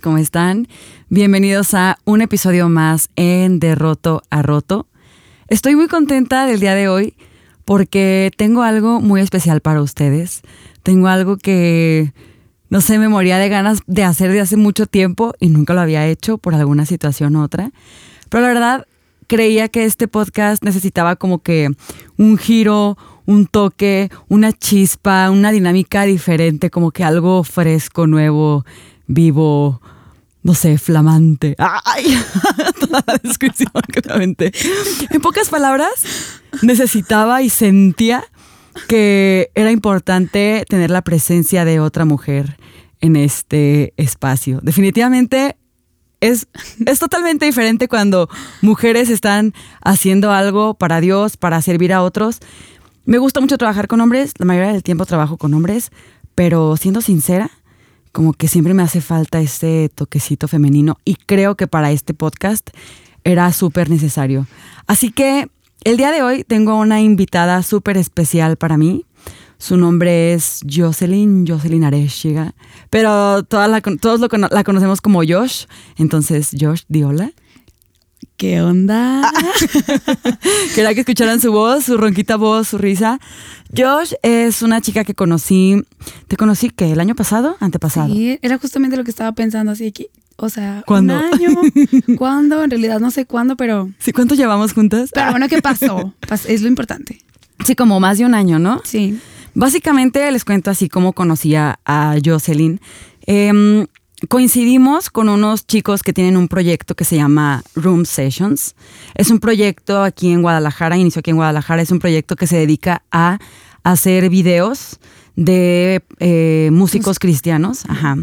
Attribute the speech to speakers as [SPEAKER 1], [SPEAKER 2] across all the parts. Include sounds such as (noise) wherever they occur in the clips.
[SPEAKER 1] ¿cómo están? Bienvenidos a un episodio más en De Roto a Roto. Estoy muy contenta del día de hoy porque tengo algo muy especial para ustedes. Tengo algo que, no sé, me moría de ganas de hacer de hace mucho tiempo y nunca lo había hecho por alguna situación u otra. Pero la verdad, creía que este podcast necesitaba como que un giro, un toque, una chispa, una dinámica diferente, como que algo fresco, nuevo, vivo, no sé, flamante. ¡Ay! (laughs) Toda la descripción claramente. En pocas palabras, necesitaba y sentía que era importante tener la presencia de otra mujer en este espacio. Definitivamente es, es totalmente diferente cuando mujeres están haciendo algo para Dios, para servir a otros. Me gusta mucho trabajar con hombres, la mayoría del tiempo trabajo con hombres, pero siendo sincera, como que siempre me hace falta ese toquecito femenino y creo que para este podcast era súper necesario. Así que el día de hoy tengo una invitada súper especial para mí. Su nombre es Jocelyn, Jocelyn Areshiga, pero la, todos lo, la conocemos como Josh. Entonces, Josh, di hola.
[SPEAKER 2] ¿Qué onda? (laughs)
[SPEAKER 1] Quería que escucharan su voz, su ronquita voz, su risa. Josh es una chica que conocí, ¿te conocí qué? ¿El año pasado? ¿Antepasado?
[SPEAKER 2] Sí, era justamente lo que estaba pensando, así que, o sea,
[SPEAKER 1] ¿Cuándo?
[SPEAKER 2] un año, (laughs) ¿cuándo? En realidad no sé cuándo, pero...
[SPEAKER 1] ¿Sí? ¿Cuánto llevamos juntas?
[SPEAKER 2] Pero bueno, ¿qué (laughs) pasó? Pas- Es lo importante.
[SPEAKER 1] Sí, como más de un año, ¿no?
[SPEAKER 2] Sí.
[SPEAKER 1] Básicamente les cuento así como conocía a Jocelyn. Em, coincidimos con unos chicos que tienen un proyecto que se llama Room Sessions. Es un proyecto aquí en Guadalajara, inició aquí en Guadalajara, es un proyecto que se dedica a hacer videos de eh, músicos cristianos. Ajá.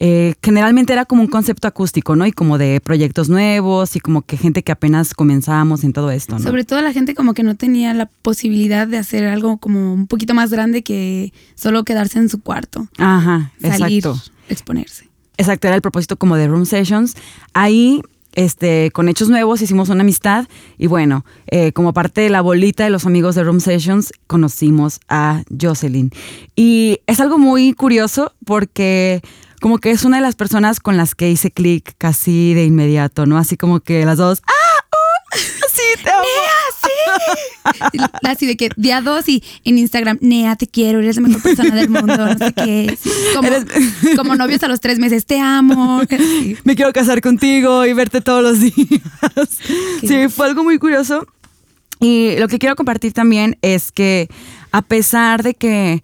[SPEAKER 1] Eh, generalmente era como un concepto acústico, ¿no? Y como de proyectos nuevos y como que gente que apenas comenzábamos en todo esto, ¿no?
[SPEAKER 2] Sobre todo la gente como que no tenía la posibilidad de hacer algo como un poquito más grande que solo quedarse en su cuarto.
[SPEAKER 1] Ajá,
[SPEAKER 2] Salir,
[SPEAKER 1] exacto.
[SPEAKER 2] exponerse.
[SPEAKER 1] Exacto, era el propósito como de Room Sessions. Ahí, este, con Hechos Nuevos hicimos una amistad y bueno, eh, como parte de la bolita de los amigos de Room Sessions, conocimos a Jocelyn. Y es algo muy curioso porque como que es una de las personas con las que hice clic casi de inmediato, ¿no? Así como que las dos, ¡ah! ¡Uh! (laughs) ¡Sí, te amo! (laughs) (laughs)
[SPEAKER 2] Así de que día dos y en Instagram, Nea, te quiero, eres la mejor persona del mundo, no sé qué. Sí, Como,
[SPEAKER 1] Eres- (laughs)
[SPEAKER 2] como novios a los tres meses, te amo. Sí.
[SPEAKER 1] me quiero casar contigo y verte todos los días. Sí, fue algo muy curioso. Y lo que quiero compartir también es que a pesar de que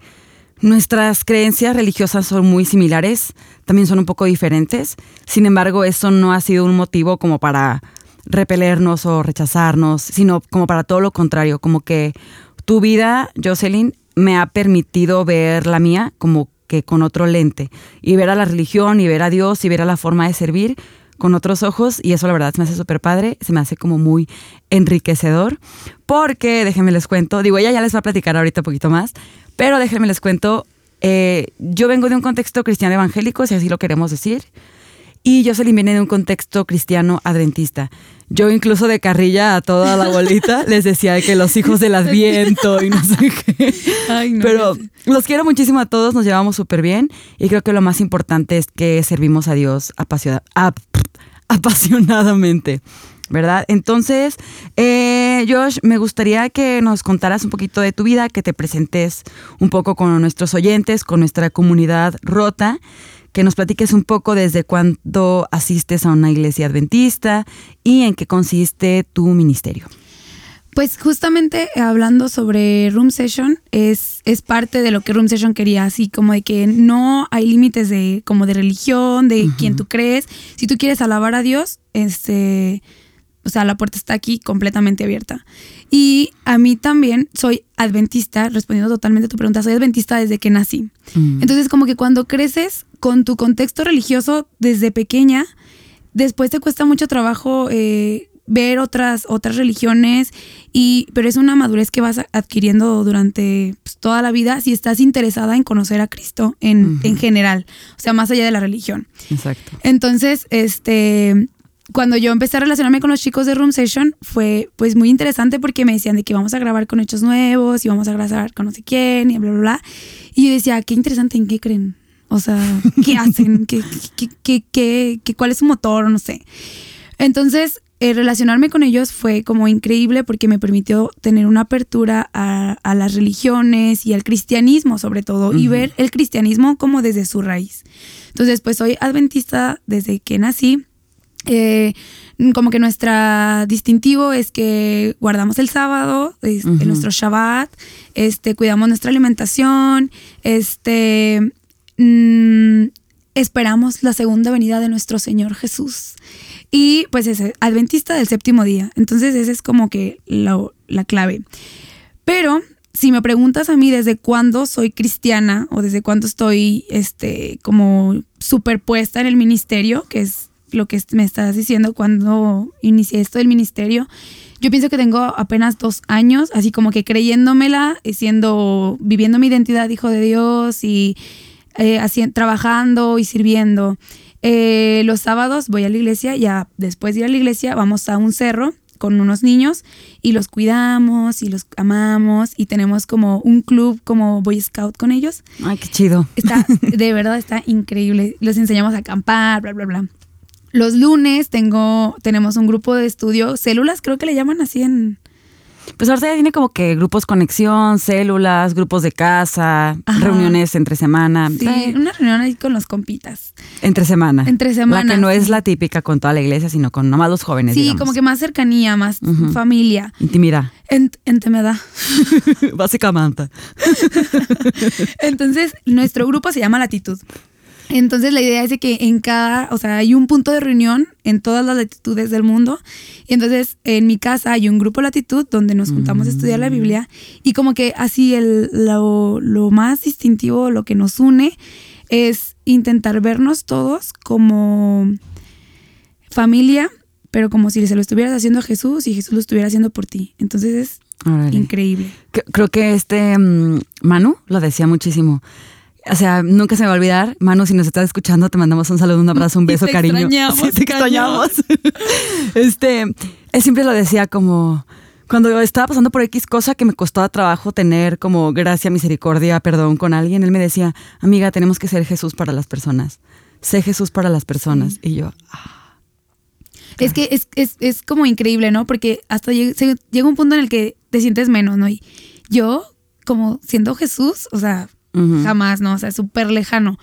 [SPEAKER 1] nuestras creencias religiosas son muy similares, también son un poco diferentes. Sin embargo, eso no ha sido un motivo como para repelernos o rechazarnos, sino como para todo lo contrario, como que tu vida, Jocelyn, me ha permitido ver la mía como que con otro lente y ver a la religión y ver a Dios y ver a la forma de servir con otros ojos y eso la verdad se me hace súper padre, se me hace como muy enriquecedor porque déjenme les cuento, digo ella ya les va a platicar ahorita un poquito más, pero déjenme les cuento, eh, yo vengo de un contexto cristiano evangélico, si así lo queremos decir, y Jocelyn viene de un contexto cristiano adventista. Yo incluso de carrilla a toda la bolita (laughs) les decía que los hijos del adviento y no sé qué.
[SPEAKER 2] Ay, no,
[SPEAKER 1] Pero los quiero muchísimo a todos, nos llevamos súper bien y creo que lo más importante es que servimos a Dios apasiona- ap- apasionadamente. ¿Verdad? Entonces, eh, Josh, me gustaría que nos contaras un poquito de tu vida, que te presentes un poco con nuestros oyentes, con nuestra comunidad rota, que nos platiques un poco desde cuándo asistes a una iglesia adventista y en qué consiste tu ministerio.
[SPEAKER 2] Pues justamente hablando sobre Room Session, es, es parte de lo que Room Session quería, así como de que no hay límites de como de religión, de quién tú crees. Si tú quieres alabar a Dios, este, o sea, la puerta está aquí completamente abierta. Y a mí también soy adventista, respondiendo totalmente a tu pregunta, soy adventista desde que nací. Entonces, como que cuando creces con tu contexto religioso desde pequeña, después te cuesta mucho trabajo eh, ver otras, otras religiones, y, pero es una madurez que vas adquiriendo durante pues, toda la vida si estás interesada en conocer a Cristo en, en general, o sea, más allá de la religión.
[SPEAKER 1] Exacto.
[SPEAKER 2] Entonces, este, cuando yo empecé a relacionarme con los chicos de Room Session, fue pues muy interesante porque me decían de que vamos a grabar con hechos nuevos y vamos a grabar con no sé quién y bla, bla, bla. Y yo decía, qué interesante, ¿en qué creen? O sea, (laughs) ¿qué hacen? ¿Qué, qué, qué, qué, qué- cuál es su motor? No sé. Entonces, eh, relacionarme con ellos fue como increíble porque me permitió tener una apertura a, a las religiones y al cristianismo sobre todo y
[SPEAKER 1] Ujú.
[SPEAKER 2] ver el cristianismo como desde su raíz. Entonces, pues soy adventista desde que nací. Eh, como que nuestra distintivo es que guardamos el sábado, es-
[SPEAKER 1] Ujú.
[SPEAKER 2] nuestro Shabbat, este, cuidamos nuestra alimentación, este, mm, esperamos la segunda venida de nuestro Señor Jesús. Y pues es adventista del séptimo día. Entonces esa es como que lo- la clave. Pero si me preguntas a mí desde cuándo soy cristiana o desde cuándo estoy este, como superpuesta en el ministerio, que es lo que me estás diciendo cuando inicié esto del ministerio, yo pienso que tengo apenas dos años, así como que creyéndomela, eh, siendo, viviendo mi identidad hijo de Dios y eh, haci- trabajando y sirviendo. Eh, los sábados voy a la iglesia, ya después de ir a la iglesia vamos a un cerro con unos niños y los cuidamos y los amamos y tenemos como un club como Boy Scout con ellos.
[SPEAKER 1] Ay, qué chido.
[SPEAKER 2] Está, (laughs) de verdad está increíble. Les enseñamos a acampar, bla, bla, bla. Los lunes tengo, tenemos un grupo de estudio, células creo que le llaman así en...
[SPEAKER 1] Pues ahorita ya tiene como que grupos conexión, células, grupos de casa,
[SPEAKER 2] Ajá.
[SPEAKER 1] reuniones entre semana.
[SPEAKER 2] Sí, una reunión ahí con los compitas.
[SPEAKER 1] Entre semana.
[SPEAKER 2] Entre semana,
[SPEAKER 1] La que no es la típica con toda la iglesia, sino con nomás los jóvenes.
[SPEAKER 2] Sí,
[SPEAKER 1] digamos.
[SPEAKER 2] como que más cercanía, más familia.
[SPEAKER 1] Intimidad.
[SPEAKER 2] En, intimidad. (laughs)
[SPEAKER 1] Básicamente. (laughs)
[SPEAKER 2] Entonces, nuestro grupo se llama Latitud. Entonces, la idea es de que en cada, o sea, hay un punto de reunión en todas las latitudes del mundo. Y entonces, en mi casa hay un grupo Latitud donde nos juntamos a estudiar la Biblia. Y como que así el, lo, lo más distintivo, lo que nos une, es intentar vernos todos como familia, pero como si se lo estuvieras haciendo a Jesús y Jesús lo estuviera haciendo por ti. Entonces, es
[SPEAKER 1] Órale.
[SPEAKER 2] increíble.
[SPEAKER 1] Creo que este mm, Manu lo decía muchísimo. O sea, nunca se me va a olvidar. Manu, si nos estás escuchando, te mandamos un saludo, un abrazo, un (laughs)
[SPEAKER 2] Y
[SPEAKER 1] beso,
[SPEAKER 2] te
[SPEAKER 1] cariño.
[SPEAKER 2] extrañamos,
[SPEAKER 1] Sí, te extrañamos. (laughs) este, él siempre lo decía como cuando estaba pasando por X cosa que me costaba trabajo tener como gracia, misericordia, perdón con alguien, él me decía, amiga, tenemos que ser Jesús para las personas. Sé Jesús para las personas. Y yo, ah,
[SPEAKER 2] Es que es, es, es como increíble, ¿no? Porque hasta lleg- se- llega un punto en el que te sientes menos, ¿no? Y yo, como siendo Jesús, o sea, jamás, ¿no? O sea, súper lejano.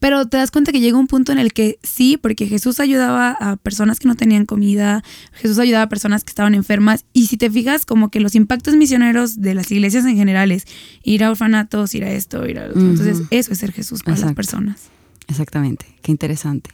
[SPEAKER 2] Pero te das cuenta que llega un punto en el que sí, porque Jesús ayudaba a personas que no tenían comida, Jesús ayudaba a personas que estaban enfermas. Y si te fijas, como que los impactos misioneros de las iglesias en general es ir a orfanatos, ir a esto, ir a lo otro. Entonces, eso es ser Jesús para las
[SPEAKER 1] Exacto.
[SPEAKER 2] personas.
[SPEAKER 1] Exactamente, qué interesante.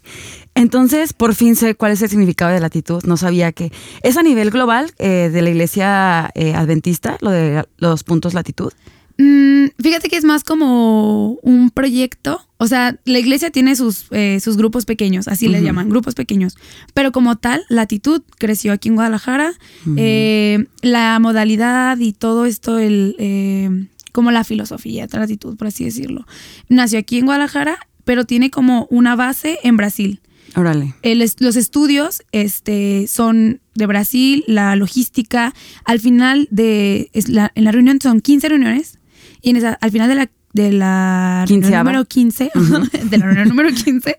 [SPEAKER 1] Entonces, por fin sé cuál es el significado de latitud. No sabía que es a nivel global eh, de la iglesia eh, adventista, lo de los puntos latitud.
[SPEAKER 2] Mm, fíjate que es más como un proyecto. O sea, la iglesia tiene sus, eh, sus grupos pequeños, así le
[SPEAKER 1] Ujú.
[SPEAKER 2] llaman, grupos pequeños. Pero como tal, Latitud creció aquí en Guadalajara. Eh, la modalidad y todo esto, el, eh, como la filosofía de Latitud, por así decirlo, nació aquí en Guadalajara, pero tiene como una base en Brasil.
[SPEAKER 1] Órale.
[SPEAKER 2] El los estudios este, son de Brasil, la logística. Al final de es la, en la reunión son 15 reuniones y en esa, al final de la, de la número 15, (laughs) de la reunión número 15,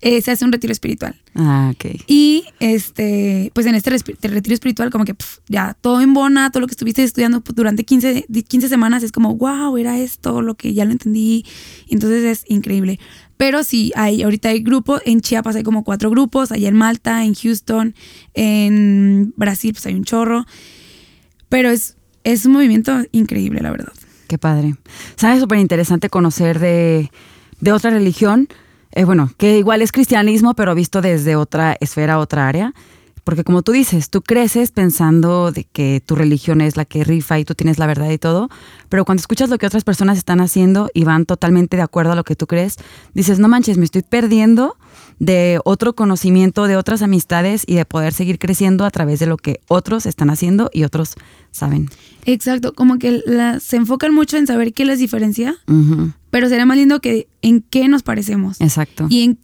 [SPEAKER 2] eh, se hace un retiro espiritual.
[SPEAKER 1] Ah, ok.
[SPEAKER 2] Y este, pues en este retiro espiritual, como que pf, ya todo embona, todo lo que estuviste estudiando durante 15, di- 15 semanas es como, wow, era esto, lo que ya lo entendí. Entonces es increíble. Pero sí, hay, ahorita hay grupos, en Chiapas hay como cuatro grupos, allá en Malta, en Houston, en Brasil, pues hay un chorro. Pero es, es un movimiento increíble, la verdad.
[SPEAKER 1] Qué padre. ¿Sabes? Súper interesante conocer de, de otra religión. Eh, bueno, que igual es cristianismo, pero visto desde otra esfera, otra área. Porque como tú dices, tú creces pensando de que tu religión es la que rifa y tú tienes la verdad y todo, pero cuando escuchas lo que otras personas están haciendo y van totalmente de acuerdo a lo que tú crees, dices, no manches, me estoy perdiendo de otro conocimiento, de otras amistades y de poder seguir creciendo a través de lo que otros están haciendo y otros saben.
[SPEAKER 2] Exacto, como que la- se enfocan mucho en saber qué les diferencia, pero sería más lindo que en qué nos parecemos.
[SPEAKER 1] Exacto.
[SPEAKER 2] Y en,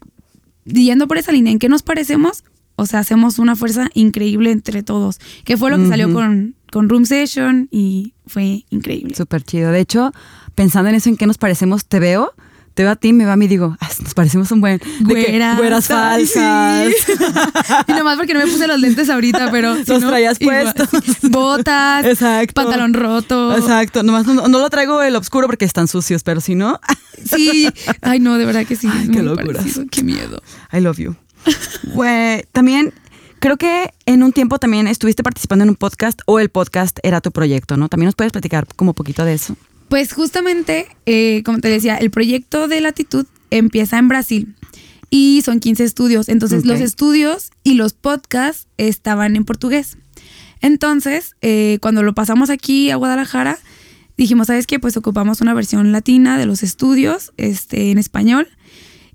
[SPEAKER 2] yendo por esa línea, ¿en qué nos parecemos? O sea, hacemos una fuerza increíble entre todos, que fue lo que salió con, con Room Session y fue increíble.
[SPEAKER 1] Súper chido. De hecho, pensando en eso, en qué nos parecemos, te veo te veo a ti, me va a mí, digo, "Ah, nos parecemos un buen.
[SPEAKER 2] Güeras.
[SPEAKER 1] güeras falsas.
[SPEAKER 2] sí. (laughs) y nomás porque no me puse los lentes ahorita, pero. (laughs) si
[SPEAKER 1] Los
[SPEAKER 2] no,
[SPEAKER 1] traías puestos. (laughs)
[SPEAKER 2] Botas.
[SPEAKER 1] Exacto.
[SPEAKER 2] Pantalón roto.
[SPEAKER 1] Exacto, nomás no, no lo traigo el oscuro porque están sucios, pero si no,
[SPEAKER 2] Sí. Ay, no, de verdad que sí.
[SPEAKER 1] Ay, qué locura.
[SPEAKER 2] Qué miedo.
[SPEAKER 1] I love you. Güey, también creo que en un tiempo también estuviste participando en un podcast o el podcast era tu proyecto, ¿no? También nos puedes platicar como poquito de eso.
[SPEAKER 2] Pues justamente, eh, como te decía, el proyecto de Latitud empieza en Brasil y son 15 estudios. Entonces, los estudios y los podcasts estaban en portugués. Entonces, eh, cuando lo pasamos aquí a Guadalajara, dijimos, ¿sabes qué? Pues ocupamos una versión latina de los estudios este, en español.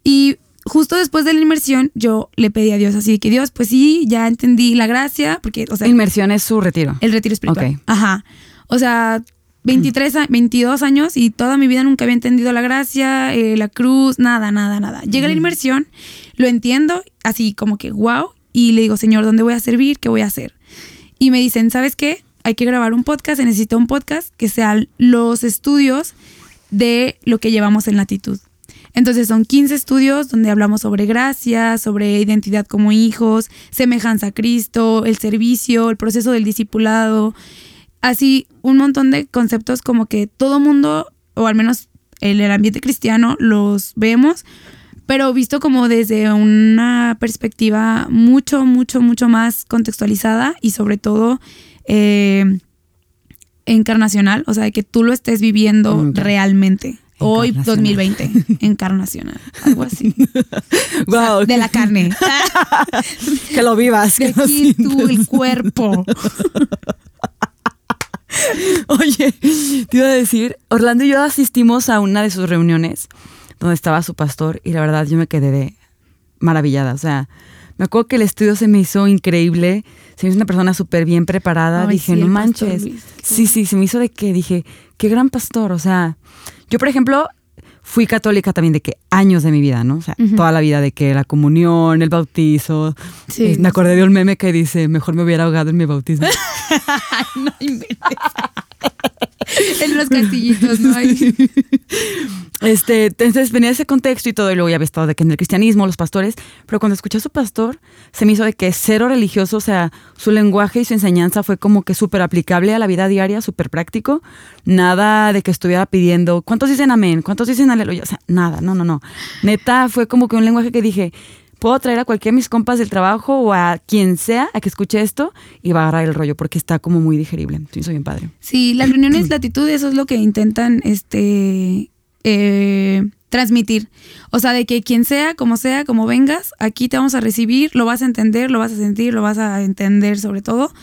[SPEAKER 2] Y justo después de la inmersión, yo le pedí a Dios así que Dios, pues sí, ya entendí la gracia, porque, o sea,
[SPEAKER 1] Inmersión es su retiro.
[SPEAKER 2] el retiro espiritual.
[SPEAKER 1] Ok.
[SPEAKER 2] Ajá. O sea, 23, a- 22 años y toda mi vida nunca había entendido la gracia, eh, la cruz, nada, nada, nada. Llega la inmersión, lo entiendo, así como que wow, y le digo, Señor, ¿dónde voy a servir? ¿Qué voy a hacer? Y me dicen, ¿sabes qué? Hay que grabar un podcast, se necesita un podcast que sean los estudios de lo que llevamos en latitud. Entonces son 15 estudios donde hablamos sobre gracia, sobre identidad como hijos, semejanza a Cristo, el servicio, el proceso del discipulado, así un montón de conceptos como que todo mundo, o al menos en el ambiente cristiano, los vemos, pero visto como desde una perspectiva mucho, mucho, mucho más contextualizada y sobre todo eh, encarnacional, o sea, de que tú lo estés viviendo
[SPEAKER 1] Mm,
[SPEAKER 2] realmente. Hoy,
[SPEAKER 1] Encarnacional.
[SPEAKER 2] 2020, (laughs) encarnacional, algo así. (laughs)
[SPEAKER 1] Wow,
[SPEAKER 2] De la carne. (laughs)
[SPEAKER 1] que lo vivas.
[SPEAKER 2] De
[SPEAKER 1] que lo
[SPEAKER 2] tú, el cuerpo. (laughs)
[SPEAKER 1] Oye, te iba a decir, Orlando y yo asistimos a una de sus reuniones donde estaba su pastor y la verdad yo me quedé de maravillada. O sea, me acuerdo que el estudio se me hizo increíble, se me hizo una persona súper bien preparada.
[SPEAKER 2] Ay,
[SPEAKER 1] dije,
[SPEAKER 2] sí,
[SPEAKER 1] no manches.
[SPEAKER 2] Luis,
[SPEAKER 1] Sí, sí, se me hizo de que dije, qué gran pastor. O sea, yo por ejemplo fui católica también de que años de mi vida, ¿no? O sea, toda la vida de que la comunión, el bautizo.
[SPEAKER 2] Sí.
[SPEAKER 1] Eh, me acordé de un meme que dice, mejor me hubiera ahogado en mi bautismo. (laughs)
[SPEAKER 2] no inventes. (laughs) en los castillitos, ¿no? Ay.
[SPEAKER 1] Este, entonces venía ese contexto y todo, y luego ya había estado de que en el cristianismo, los pastores, pero cuando escuché a su pastor, se me hizo de que cero religioso, o sea, su lenguaje y su enseñanza fue como que súper aplicable a la vida diaria, súper práctico, nada de que estuviera pidiendo, ¿cuántos dicen amén? ¿Cuántos dicen aleluya? O sea, nada, no, no, no. Neta, fue como que un lenguaje que dije, puedo traer a cualquiera de mis compas del trabajo o a quien sea a que escuche esto y va a agarrar el rollo porque está como muy digerible. Sí, soy bien padre.
[SPEAKER 2] Sí, las reuniones latitud, eso es lo que intentan este eh, transmitir. O sea, de que quien sea, como sea, como vengas, aquí te vamos a recibir, lo vas a entender, lo vas a sentir, lo vas a entender sobre todo.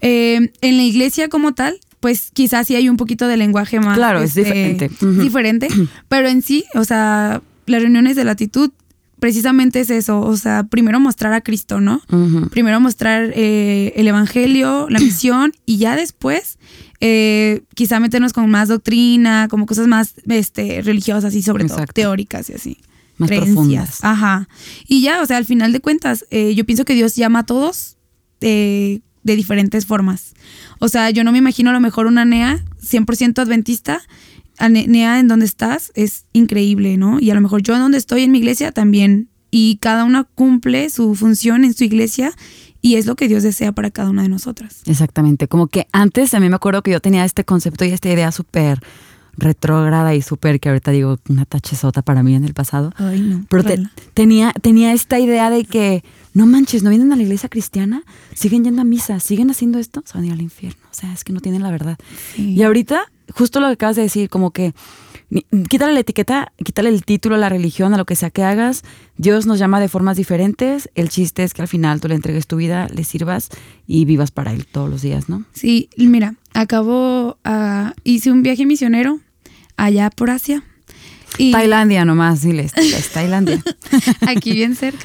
[SPEAKER 2] Eh, en la iglesia como tal, pues quizás sí hay un poquito de lenguaje más.
[SPEAKER 1] Claro, es diferente.
[SPEAKER 2] Diferente, pero en sí, o sea, las reuniones de latitud precisamente es eso, o sea, primero mostrar a Cristo, ¿no? Primero mostrar eh, el evangelio, la (clears throat) misión y ya después eh, quizá meternos con más doctrina, como cosas más este, religiosas y sobre todo teóricas y así.
[SPEAKER 1] Más
[SPEAKER 2] creencias.
[SPEAKER 1] profundas.
[SPEAKER 2] Ajá. Y ya, o sea, al final de cuentas, eh, yo pienso que Dios llama a todos eh, de diferentes formas. O sea, yo no me imagino a lo mejor una NEA 100% adventista. A Ne- NEA en donde estás es increíble, ¿no? Y a lo mejor yo en donde estoy en mi iglesia también. Y cada una cumple su función en su iglesia y es lo que Dios desea para cada una de nosotras.
[SPEAKER 1] Exactamente, como que antes a mí me acuerdo que yo tenía este concepto y esta idea súper retrógrada y súper que ahorita digo una tachezota para mí en el pasado.
[SPEAKER 2] Ay, no.
[SPEAKER 1] Pero te- tenía, tenía esta idea de que, no manches, no vienen a la iglesia cristiana, siguen yendo a misa, siguen haciendo esto, se van a ir al infierno. O sea, es que no tienen la verdad.
[SPEAKER 2] Sí.
[SPEAKER 1] Y ahorita, justo lo que acabas de decir, como que quítale la etiqueta, quítale el título a la religión, a lo que sea que hagas. Dios nos llama de formas diferentes. El chiste es que al final tú le entregues tu vida, le sirvas y vivas para Él todos los días, ¿no?
[SPEAKER 2] Sí, mira, acabo, ah, hice un viaje misionero allá por Asia. Y
[SPEAKER 1] Tailandia nomás, diles, es Tailandia. (laughs)
[SPEAKER 2] aquí bien cerca.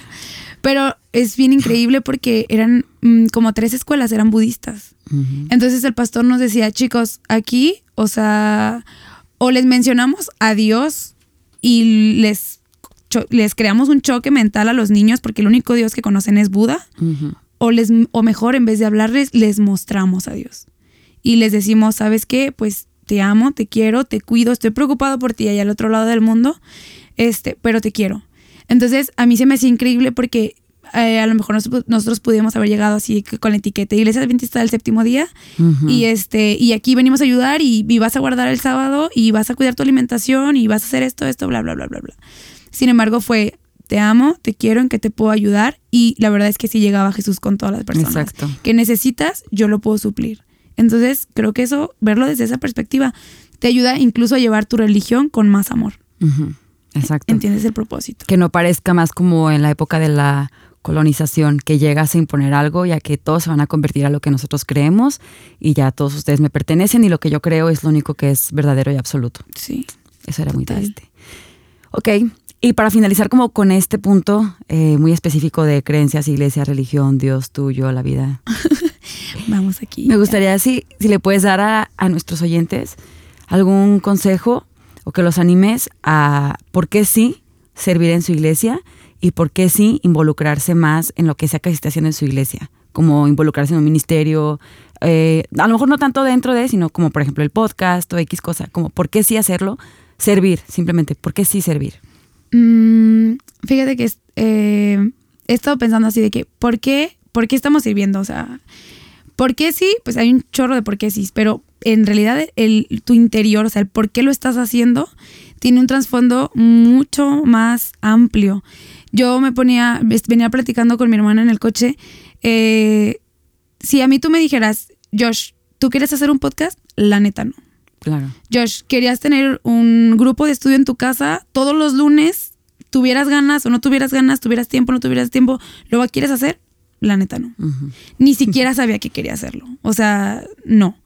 [SPEAKER 2] Pero es bien increíble porque eran mm, como tres escuelas, eran budistas. Entonces el pastor nos decía, chicos, aquí, o sea, o les mencionamos a Dios y les, les creamos un choque mental a los niños porque el único Dios que conocen es Buda, o, les, o mejor, en vez de hablarles, les mostramos a Dios. Y les decimos, ¿sabes qué? Pues te amo, te quiero, te cuido, estoy preocupado por ti allá al otro lado del mundo. este, pero te quiero. Entonces, a mí se me hacía increíble porque eh, a lo mejor nosotros, nosotros pudimos haber llegado así con la etiqueta Iglesia Adventista del séptimo día y este y aquí venimos a ayudar y, y, vas a guardar el sábado y vas a cuidar tu alimentación y vas a hacer esto, esto, bla, bla, bla, bla, bla. Sin embargo, fue te amo, te quiero, en que te puedo ayudar y la verdad es que si llegaba Jesús con todas las personas
[SPEAKER 1] Exacto.
[SPEAKER 2] que necesitas, yo lo puedo suplir. Entonces, creo que eso, verlo desde esa perspectiva, te ayuda incluso a llevar tu religión con más amor.
[SPEAKER 1] Exacto.
[SPEAKER 2] ¿Entiendes el propósito?
[SPEAKER 1] Que no parezca más como en la época de la colonización, que llegas a imponer algo ya que todos se van a convertir a lo que nosotros creemos y ya todos ustedes me pertenecen y lo que yo creo es lo único que es verdadero y absoluto.
[SPEAKER 2] Sí.
[SPEAKER 1] Eso era muy triste. Ok, y para finalizar como con este punto eh, muy específico de creencias, iglesia, religión, Dios, tuyo, la vida. (laughs)
[SPEAKER 2] Vamos aquí.
[SPEAKER 1] Me gustaría si, si le puedes dar a, a nuestros oyentes algún consejo o que los animes a por qué sí servir en su iglesia y por qué sí involucrarse más en lo que sea que esté haciendo en su iglesia, como involucrarse en un ministerio, eh, a lo mejor no tanto dentro de, sino como por ejemplo el podcast o X cosa, como por qué sí hacerlo, servir, simplemente, por qué sí servir.
[SPEAKER 2] Mm, fíjate que eh, he estado pensando así de que, ¿por qué, ¿por qué estamos sirviendo? O sea, ¿por qué sí? Pues hay un chorro de por qué sí, pero en realidad el, tu interior, o sea, el por qué lo estás haciendo, tiene un trasfondo mucho más amplio. Yo me ponía, venía platicando con mi hermana en el coche. Eh, si a mí tú me dijeras, Josh, ¿tú quieres hacer un podcast? La neta no.
[SPEAKER 1] Claro.
[SPEAKER 2] Josh, ¿querías tener un grupo de estudio en tu casa todos los lunes? ¿Tuvieras ganas o no tuvieras ganas? ¿Tuvieras tiempo o no tuvieras tiempo? ¿Lo quieres hacer? La neta no. Ni siquiera sabía que quería hacerlo. O sea, no.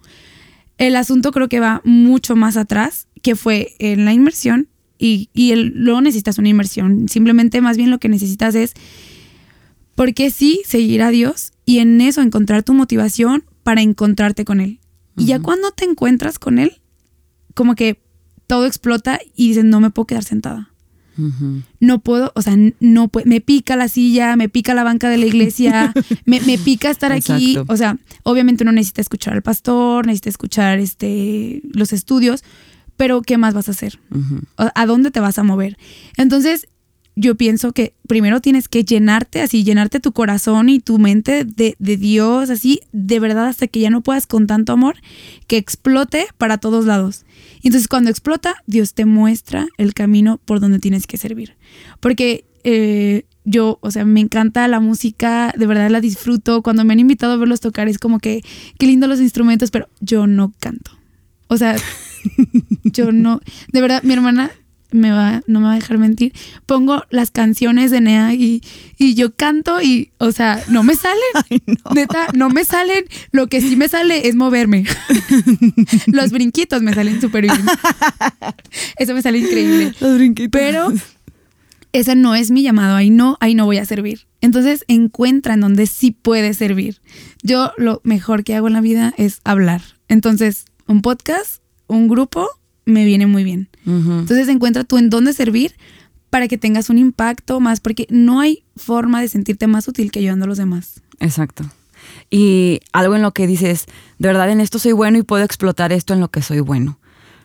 [SPEAKER 2] El asunto creo que va mucho más atrás, que fue en la inmersión y, y el, luego necesitas una inmersión. Simplemente más bien lo que necesitas es, ¿por qué sí seguir a Dios? Y en eso encontrar tu motivación para encontrarte con Él. Y ya cuando te encuentras con Él, como que todo explota y dices, no me puedo quedar sentada. No puedo, o sea, no me pica la silla, me pica la banca de la iglesia, (laughs) me, pica estar aquí. O sea, obviamente uno necesita escuchar al pastor, necesita escuchar este, los estudios, pero ¿qué más vas a hacer? ¿A dónde te vas a mover? Entonces, yo pienso que primero tienes que llenarte, así, llenarte tu corazón y tu mente de, de, Dios, así, de verdad, hasta que ya no puedas con tanto amor, que explote para todos lados. Y entonces cuando explota, Dios te muestra el camino por donde tienes que servir. Porque eh, yo, o sea, me encanta la música, de verdad la disfruto. Cuando me han invitado a verlos tocar es como que, qué lindo los instrumentos, pero yo no canto. O sea, (laughs) yo no, de verdad, mi hermana me va, no me va a dejar mentir, pongo las canciones de Nea y, y yo canto y, o sea, no me salen. (laughs) no. Neta, no me salen. Lo que sí me sale es moverme. (laughs) Los brinquitos me salen súper bien. Eso me sale increíble.
[SPEAKER 1] Los brinquitos.
[SPEAKER 2] Pero ese no es mi llamado, ahí no, ahí no voy a servir. Entonces encuentra en donde sí puedes servir. Yo lo mejor que hago en la vida es hablar. Entonces, un podcast, un grupo me viene muy bien. Entonces encuentra tú en dónde servir para que tengas un impacto más, porque no hay forma de sentirte más útil que ayudando a los demás.
[SPEAKER 1] Exacto. Y algo en lo que dices, de verdad en esto soy bueno y puedo explotar esto en lo que soy bueno.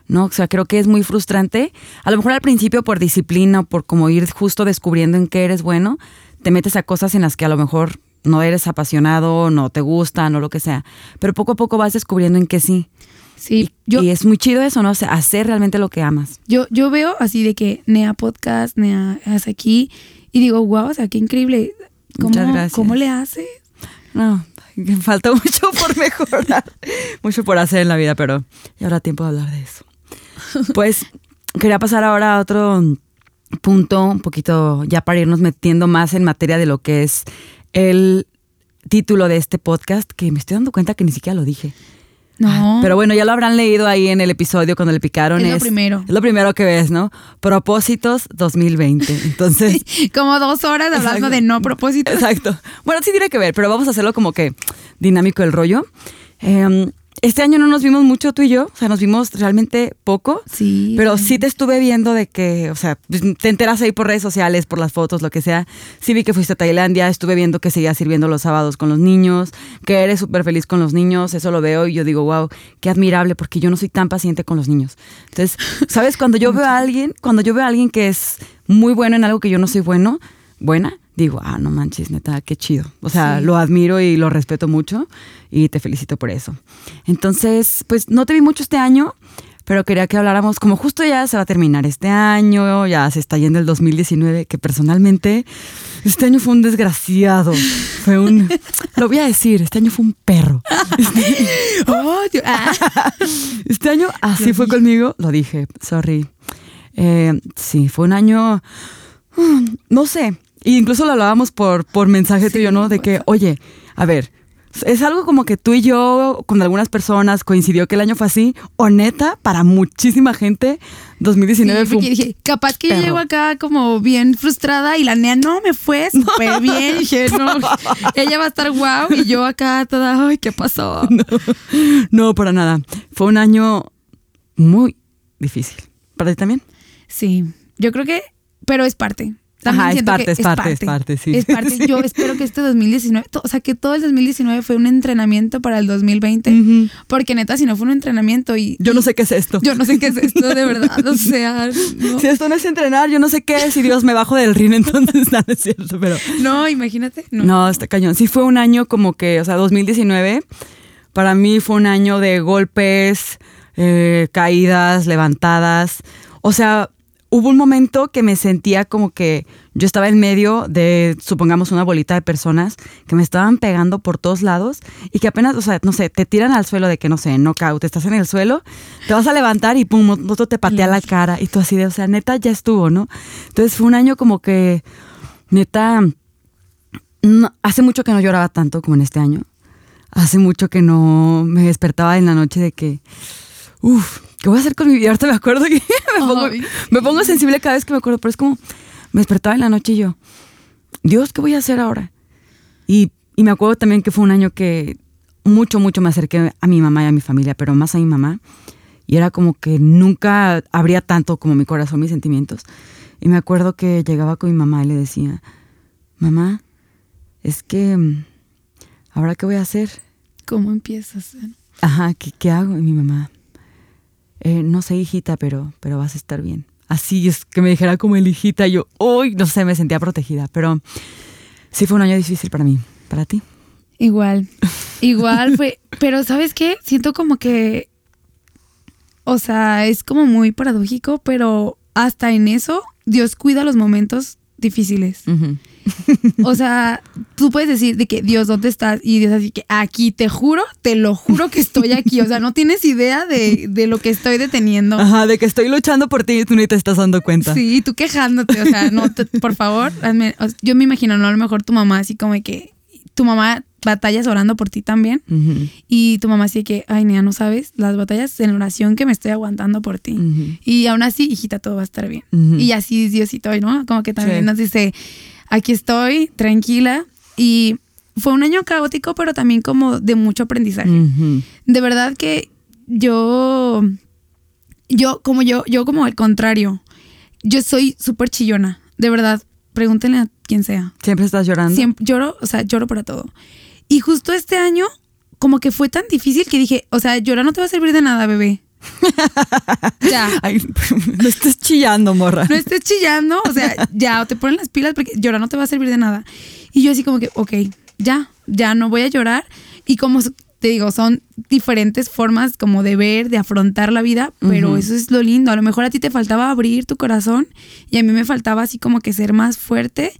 [SPEAKER 1] ¿no? O sea, creo que es muy frustrante. A lo mejor al principio por disciplina, por como ir justo descubriendo en qué eres bueno, te metes a cosas en las que a lo mejor no eres apasionado, no te gustan o lo que sea. Pero poco a poco vas descubriendo en qué sí.
[SPEAKER 2] Sí,
[SPEAKER 1] y, yo, y es muy chido eso, ¿no? O sea, hacer realmente lo que amas.
[SPEAKER 2] Yo, yo veo así de que Nea Podcast, Nea hace aquí, y digo, wow, o sea, qué increíble. ¿Cómo,
[SPEAKER 1] Muchas gracias.
[SPEAKER 2] ¿Cómo le haces?
[SPEAKER 1] No, (laughs) falta mucho por mejorar, (laughs) mucho por hacer en la vida, pero ya habrá tiempo de hablar de eso. (laughs) Pues quería pasar ahora a otro punto, un poquito ya para irnos metiendo más en materia de lo que es el título de este podcast, que me estoy dando cuenta que ni siquiera lo dije.
[SPEAKER 2] No.
[SPEAKER 1] Pero bueno, ya lo habrán leído ahí en el episodio cuando le picaron.
[SPEAKER 2] Es lo primero.
[SPEAKER 1] Es lo primero que ves, ¿no? Propósitos 2020. Entonces. (laughs)
[SPEAKER 2] como dos horas hablando
[SPEAKER 1] Exacto.
[SPEAKER 2] de no propósitos.
[SPEAKER 1] Exacto. Bueno, sí tiene que ver, pero vamos a hacerlo como que dinámico el rollo. Eh, este año no nos vimos mucho tú y yo, o sea, nos vimos realmente poco.
[SPEAKER 2] Sí.
[SPEAKER 1] Pero sí te estuve viendo de que, o sea, pues, te enteras ahí por redes sociales, por las fotos, lo que sea. Sí vi que fuiste a Tailandia, estuve viendo que seguías sirviendo los sábados con los niños, que eres súper feliz con los niños, eso lo veo y yo digo, wow, qué admirable, porque yo no soy tan paciente con los niños. Entonces, ¿sabes? Cuando yo veo a alguien, cuando yo veo a alguien que es muy bueno en algo que yo no soy bueno, buena, digo, ah, no manches, neta, qué chido. O sea,
[SPEAKER 2] Sí.
[SPEAKER 1] lo admiro y lo respeto mucho y te felicito por eso. Entonces, pues no te vi mucho este año, pero quería que habláramos, como justo ya se va a terminar este año, ya se está yendo el 2019, que personalmente este año fue un desgraciado. Fue un, (laughs) lo voy a decir, este año fue un perro. (laughs)
[SPEAKER 2] Oh. Ah. (laughs)
[SPEAKER 1] Este año así fue conmigo, lo dije, sorry. Eh, sí, fue un año, mm, no sé, e incluso lo hablábamos por, por mensaje tú y yo, ¿no? De que, oye, a ver, es algo como que tú y yo, con algunas personas, coincidió que el año fue así, o neta, para muchísima gente, 2019
[SPEAKER 2] Sí,
[SPEAKER 1] fue un
[SPEAKER 2] porque dije, capaz que yo llego acá como bien frustrada y la nea no me fue (laughs) súper bien. dije, (laughs) no, ella va a estar guau y yo acá toda, ay, ¿qué pasó? (laughs)
[SPEAKER 1] No, para nada. Fue un año muy difícil. ¿Para ti también?
[SPEAKER 2] Sí, yo creo que, pero es parte. También
[SPEAKER 1] Ajá, es parte, es parte, es parte, sí.
[SPEAKER 2] Es parte. (laughs) Yo espero que este 2019, to- o sea, que todo el 2019 fue un entrenamiento para el 2020,
[SPEAKER 1] Ujú.
[SPEAKER 2] porque neta, si no fue un entrenamiento y
[SPEAKER 1] Yo no sé qué es esto.
[SPEAKER 2] yo no sé qué es esto de verdad, o (laughs) sea, no,
[SPEAKER 1] Si esto no es entrenar, yo no sé qué es. Y Dios me bajo del ring, entonces (laughs) nada es cierto, pero.
[SPEAKER 2] no imagínate, no.
[SPEAKER 1] No, está cañón. Sí fue un año como que, o sea, 2019, para mí fue un año de golpes, eh, caídas, levantadas. O sea, hubo un momento que me sentía como que yo estaba en medio de, supongamos, una bolita de personas que me estaban pegando por todos lados y que apenas, o sea, no sé, te tiran al suelo de que, no sé, knockout, estás en el suelo, te vas a levantar y pum, otro te patea la cara y tú así de, o sea, neta, ya estuvo, ¿no? Entonces fue un año como que, neta, hace mucho que no lloraba tanto como en este año. Hace mucho que no me despertaba en la noche de que, uff, ¿qué voy a hacer con mi vida? (laughs) Ahorita me acuerdo que me pongo, me pongo sensible cada vez que me acuerdo, pero es como, me despertaba en la noche y yo, Dios, ¿qué voy a hacer ahora? Y, y me acuerdo también que fue un año que mucho, mucho me acerqué a mi mamá y a mi familia, pero más a mi mamá. Y era como que nunca abría tanto como mi corazón, mis sentimientos. Y me acuerdo que llegaba con mi mamá y le decía, mamá, es que, ¿ahora qué voy a hacer?
[SPEAKER 2] ¿Cómo empiezas?
[SPEAKER 1] Ajá, ¿qué, qué hago? Y mi mamá, "Eh, no sé, hijita, pero, pero vas a estar bien. Así es que me dijera como el hijita, y yo, uy, no sé, me sentía protegida, pero sí fue un año difícil para mí. ¿Para ti?
[SPEAKER 2] Igual, igual fue, pero ¿sabes qué? Siento como que, o sea, es como muy paradójico, pero hasta en eso Dios cuida los momentos difíciles. (laughs) O sea, tú puedes decir de que Dios, ¿dónde estás? Y Dios así que aquí, te juro, te lo juro que estoy aquí. O sea, no tienes idea de, de lo que estoy deteniendo.
[SPEAKER 1] Ajá, de que estoy luchando por ti y tú ni te estás dando cuenta.
[SPEAKER 2] Sí, tú quejándote, o sea, no, te- por favor, hazme- o sea, yo me imagino, ¿no? A lo mejor tu mamá así como que tu mamá batallas orando por ti también y tu mamá así que, ay, niña, no sabes, las batallas en oración que me estoy aguantando por ti. Y aún así, hijita, todo va a estar bien.
[SPEAKER 1] ujú.
[SPEAKER 2] Y así es Diosito, ¿no? Como que también
[SPEAKER 1] Sí.
[SPEAKER 2] nos dice, aquí estoy, tranquila. Y fue un año caótico, pero también como de mucho aprendizaje. De verdad que yo, yo como yo, yo como al contrario, yo soy súper chillona, de verdad. Pregúntenle a quien sea.
[SPEAKER 1] Siempre estás llorando.
[SPEAKER 2] Siempre lloro, o sea, lloro para todo. Y justo este año, como que fue tan difícil que dije, o sea, llorar no te va a servir de nada, bebé. (laughs) ya.
[SPEAKER 1] Ay, (laughs) no estés chillando, morra.
[SPEAKER 2] No estés chillando, o sea, (laughs) ya, o te ponen las pilas porque llorar no te va a servir de nada. Y yo así como que, ok, ya, ya no voy a llorar. Y como te digo, son diferentes formas como de ver, de afrontar la vida, pero eso es lo lindo. A lo mejor a ti te faltaba abrir tu corazón y a mí me faltaba así como que ser más fuerte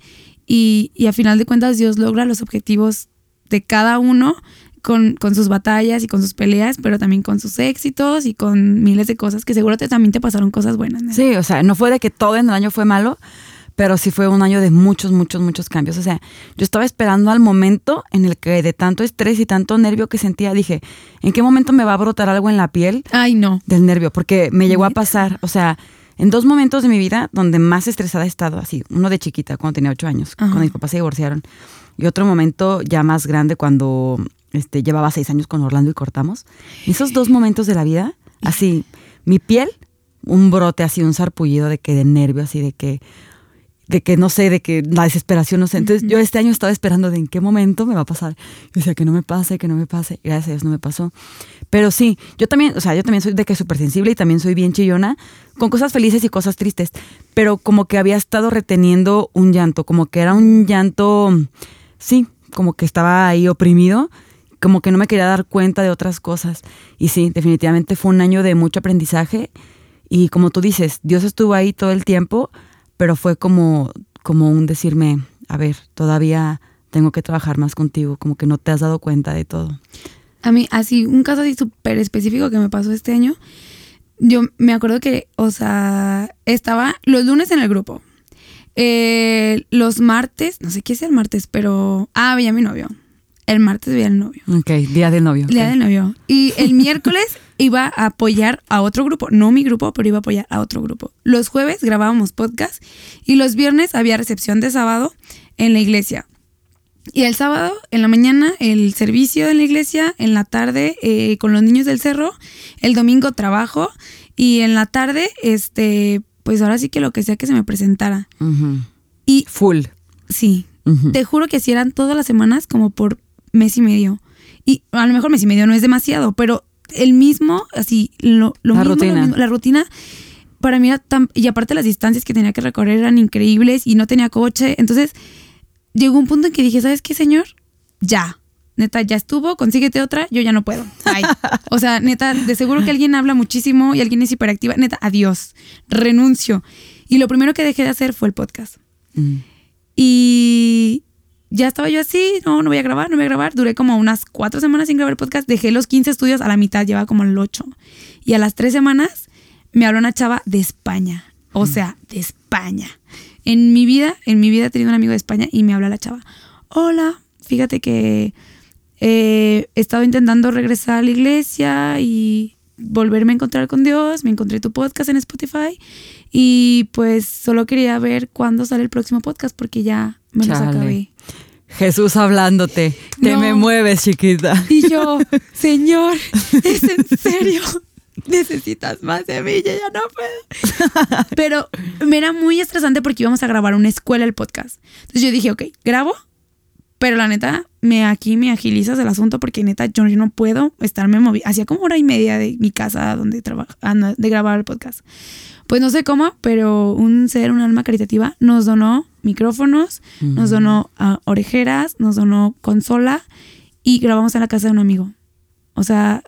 [SPEAKER 2] y, y a final de cuentas Dios logra los objetivos de cada uno con, con sus batallas y con sus peleas, pero también con sus éxitos y con miles de cosas que seguro te, también te pasaron cosas buenas. ¿no?
[SPEAKER 1] Sí, o sea, no fue de que todo en el año fue malo, pero sí fue un año de muchos, muchos, muchos cambios. O sea, yo estaba esperando al momento en el que de tanto estrés y tanto nervio que sentía, dije, ¿en qué momento me va a brotar algo en la piel
[SPEAKER 2] Ay, no.
[SPEAKER 1] del nervio? Porque me llegó a pasar, o sea, en dos momentos de mi vida donde más estresada he estado, así, uno de chiquita, cuando tenía ocho años,
[SPEAKER 2] Ajá.
[SPEAKER 1] cuando mis papás se divorciaron, y otro momento ya más grande cuando este, llevaba seis años con Orlando y cortamos. esos dos momentos de la vida, así, mi piel, un brote así, un sarpullido de que de nervio, así de que, de que no sé, de que la desesperación, no sé. Entonces yo este año estaba esperando de en qué momento me va a pasar. Yo decía que no me pase, que no me pase. Gracias a Dios no me pasó. Pero sí, yo también, o sea, yo también soy de que súper sensible y también soy bien chillona, con cosas felices y cosas tristes. Pero como que había estado reteniendo un llanto, como que era un llanto, sí, como que estaba ahí oprimido como que no me quería dar cuenta de otras cosas. Y sí, definitivamente fue un año de mucho aprendizaje. Y como tú dices, Dios estuvo ahí todo el tiempo, pero fue como, como un decirme, a ver, todavía tengo que trabajar más contigo, como que no te has dado cuenta de todo.
[SPEAKER 2] A mí, así, un caso así súper específico que me pasó este año, yo me acuerdo que, o sea, estaba los lunes en el grupo. Eh, los martes, no sé qué es el martes, pero... Ah, veía mi novio. El martes veía al novio.
[SPEAKER 1] Ok, día del novio.
[SPEAKER 2] Día del novio. Y el miércoles (laughs) iba a apoyar a otro grupo, no mi grupo, pero iba a apoyar a otro grupo. Los jueves grabábamos podcast y los viernes había recepción de sábado en la iglesia. Y el sábado, en la mañana, el servicio en la iglesia, en la tarde eh, con los niños del cerro, el domingo trabajo y en la tarde, este, pues ahora sí que lo que sea que se me presentara. Y
[SPEAKER 1] full.
[SPEAKER 2] Sí. Te juro que si eran todas las semanas como por mes y medio. Y a lo mejor mes y medio no es demasiado, pero el mismo, así, lo, lo la rutina. la rutina para mí era tan... Y aparte las distancias que tenía que recorrer eran increíbles y no tenía coche. Entonces llegó un punto en que dije, ¿sabes qué, señor? Ya. Neta, ya estuvo, consíguete otra, yo ya no puedo. O sea, neta, de seguro que alguien habla muchísimo y alguien es hiperactiva. Neta, adiós. Renuncio. Y lo primero que dejé de hacer fue el podcast. Mm. Y ya estaba yo así, no, no voy a grabar, no voy a grabar. Duré como unas cuatro semanas sin grabar podcast. Dejé los 15 estudios a la mitad, llevaba como el 8. Y a las tres semanas me habló una chava de España. O sea, de España. En mi vida, en mi vida he tenido un amigo de España y me habla la chava. Hola, fíjate que eh, he estado intentando regresar a la iglesia y volverme a encontrar con Dios. Me encontré tu podcast en Spotify y pues solo quería ver cuándo sale el próximo podcast porque ya me los acabé.
[SPEAKER 1] Jesús hablándote, te me mueves, chiquita.
[SPEAKER 2] Y yo, (laughs) Señor, ¿es en serio? Necesitas más de mí, ya no puedo. (laughs) Pero me era muy estresante porque íbamos a grabar una escuela el podcast. Entonces yo dije, ok, grabo, pero la neta, me aquí me agilizas el asunto porque neta, yo, no puedo estarme moviendo. Hacía como hora y media de mi casa donde trabajo, de grabar el podcast. Pues no sé cómo, pero un ser, un alma caritativa, nos donó micrófonos, nos donó ah, orejeras, nos donó consola y grabamos en la casa de un amigo. O sea,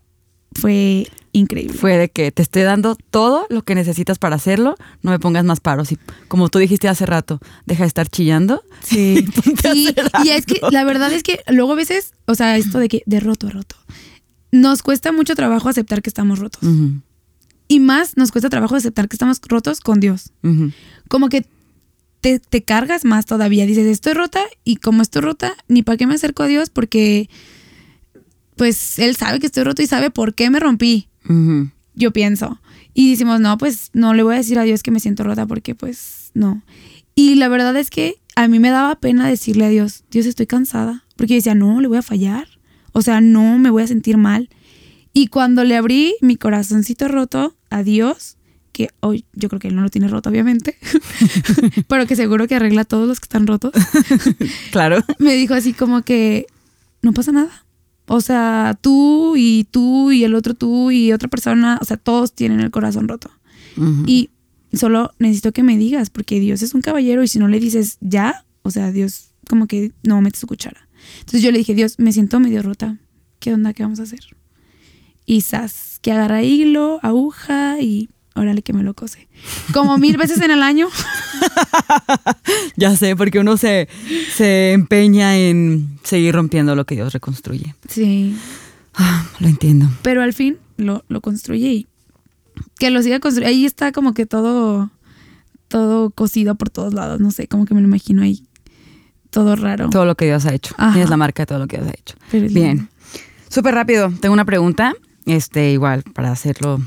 [SPEAKER 2] fue increíble.
[SPEAKER 1] Fue de que te estoy dando todo lo que necesitas para hacerlo, no me pongas más paros. Y como tú dijiste hace rato, deja de estar chillando.
[SPEAKER 2] Sí. (laughs) y, es que la verdad es que luego a veces, o sea, esto de que de roto a roto, nos cuesta mucho trabajo aceptar que estamos rotos. Y más nos cuesta trabajo aceptar que estamos rotos con Dios. Como que te, te, cargas más todavía. Dices, estoy rota y como estoy rota, ni para qué me acerco a Dios porque pues Él sabe que estoy roto y sabe por qué me rompí. Yo pienso. Y decimos, no, pues no le voy a decir a Dios que me siento rota porque pues no. Y la verdad es que a mí me daba pena decirle a Dios, Dios estoy cansada. Porque decía, no, le voy a fallar. O sea, no, me voy a sentir mal. Y cuando le abrí mi corazoncito roto a Dios, que hoy yo creo que él no lo tiene roto, obviamente, (laughs) pero que seguro que arregla a todos los que están rotos. (laughs)
[SPEAKER 1] claro.
[SPEAKER 2] Me dijo así como que no pasa nada. O sea, tú y tú y el otro tú y otra persona, o sea, todos tienen el corazón roto. Y solo necesito que me digas, porque Dios es un caballero y si no le dices ya, o sea, Dios como que no mete su cuchara. Entonces yo le dije, Dios, me siento medio rota. ¿Qué onda? ¿Qué vamos a hacer? Y sas, que agarra hilo, aguja y órale que me lo cose. Como mil veces en el año. (laughs)
[SPEAKER 1] ya sé, porque uno se, se empeña en seguir rompiendo lo que Dios reconstruye.
[SPEAKER 2] Sí.
[SPEAKER 1] Ah, lo entiendo.
[SPEAKER 2] Pero al fin lo, lo construye y que lo siga construyendo. Ahí está como que todo, todo cosido por todos lados. No sé, como que me lo imagino ahí. Todo raro.
[SPEAKER 1] Todo lo que Dios ha hecho. Es la marca de todo lo que Dios ha hecho. Bien. Súper rápido. Tengo una pregunta. Este, igual, para hacerlo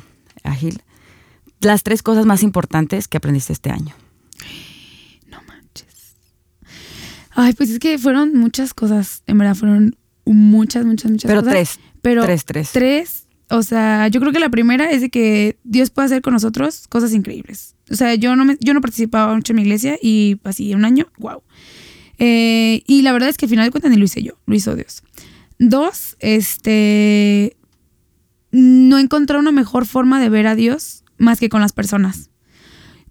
[SPEAKER 1] ágil. Las tres cosas más importantes que aprendiste este año.
[SPEAKER 2] No manches. Ay, pues es que fueron muchas cosas. En verdad, fueron muchas, muchas, muchas
[SPEAKER 1] Pero
[SPEAKER 2] cosas.
[SPEAKER 1] tres.
[SPEAKER 2] Pero
[SPEAKER 1] tres, tres.
[SPEAKER 2] Tres, o sea, yo creo que la primera es de que Dios puede hacer con nosotros cosas increíbles. O sea, yo no, me, yo no participaba mucho en mi iglesia y así un año, wow. y la verdad es que al final de cuentas ni lo hice yo, lo hizo Dios. Dos, este, no encontré una mejor forma de ver a Dios más que con las personas.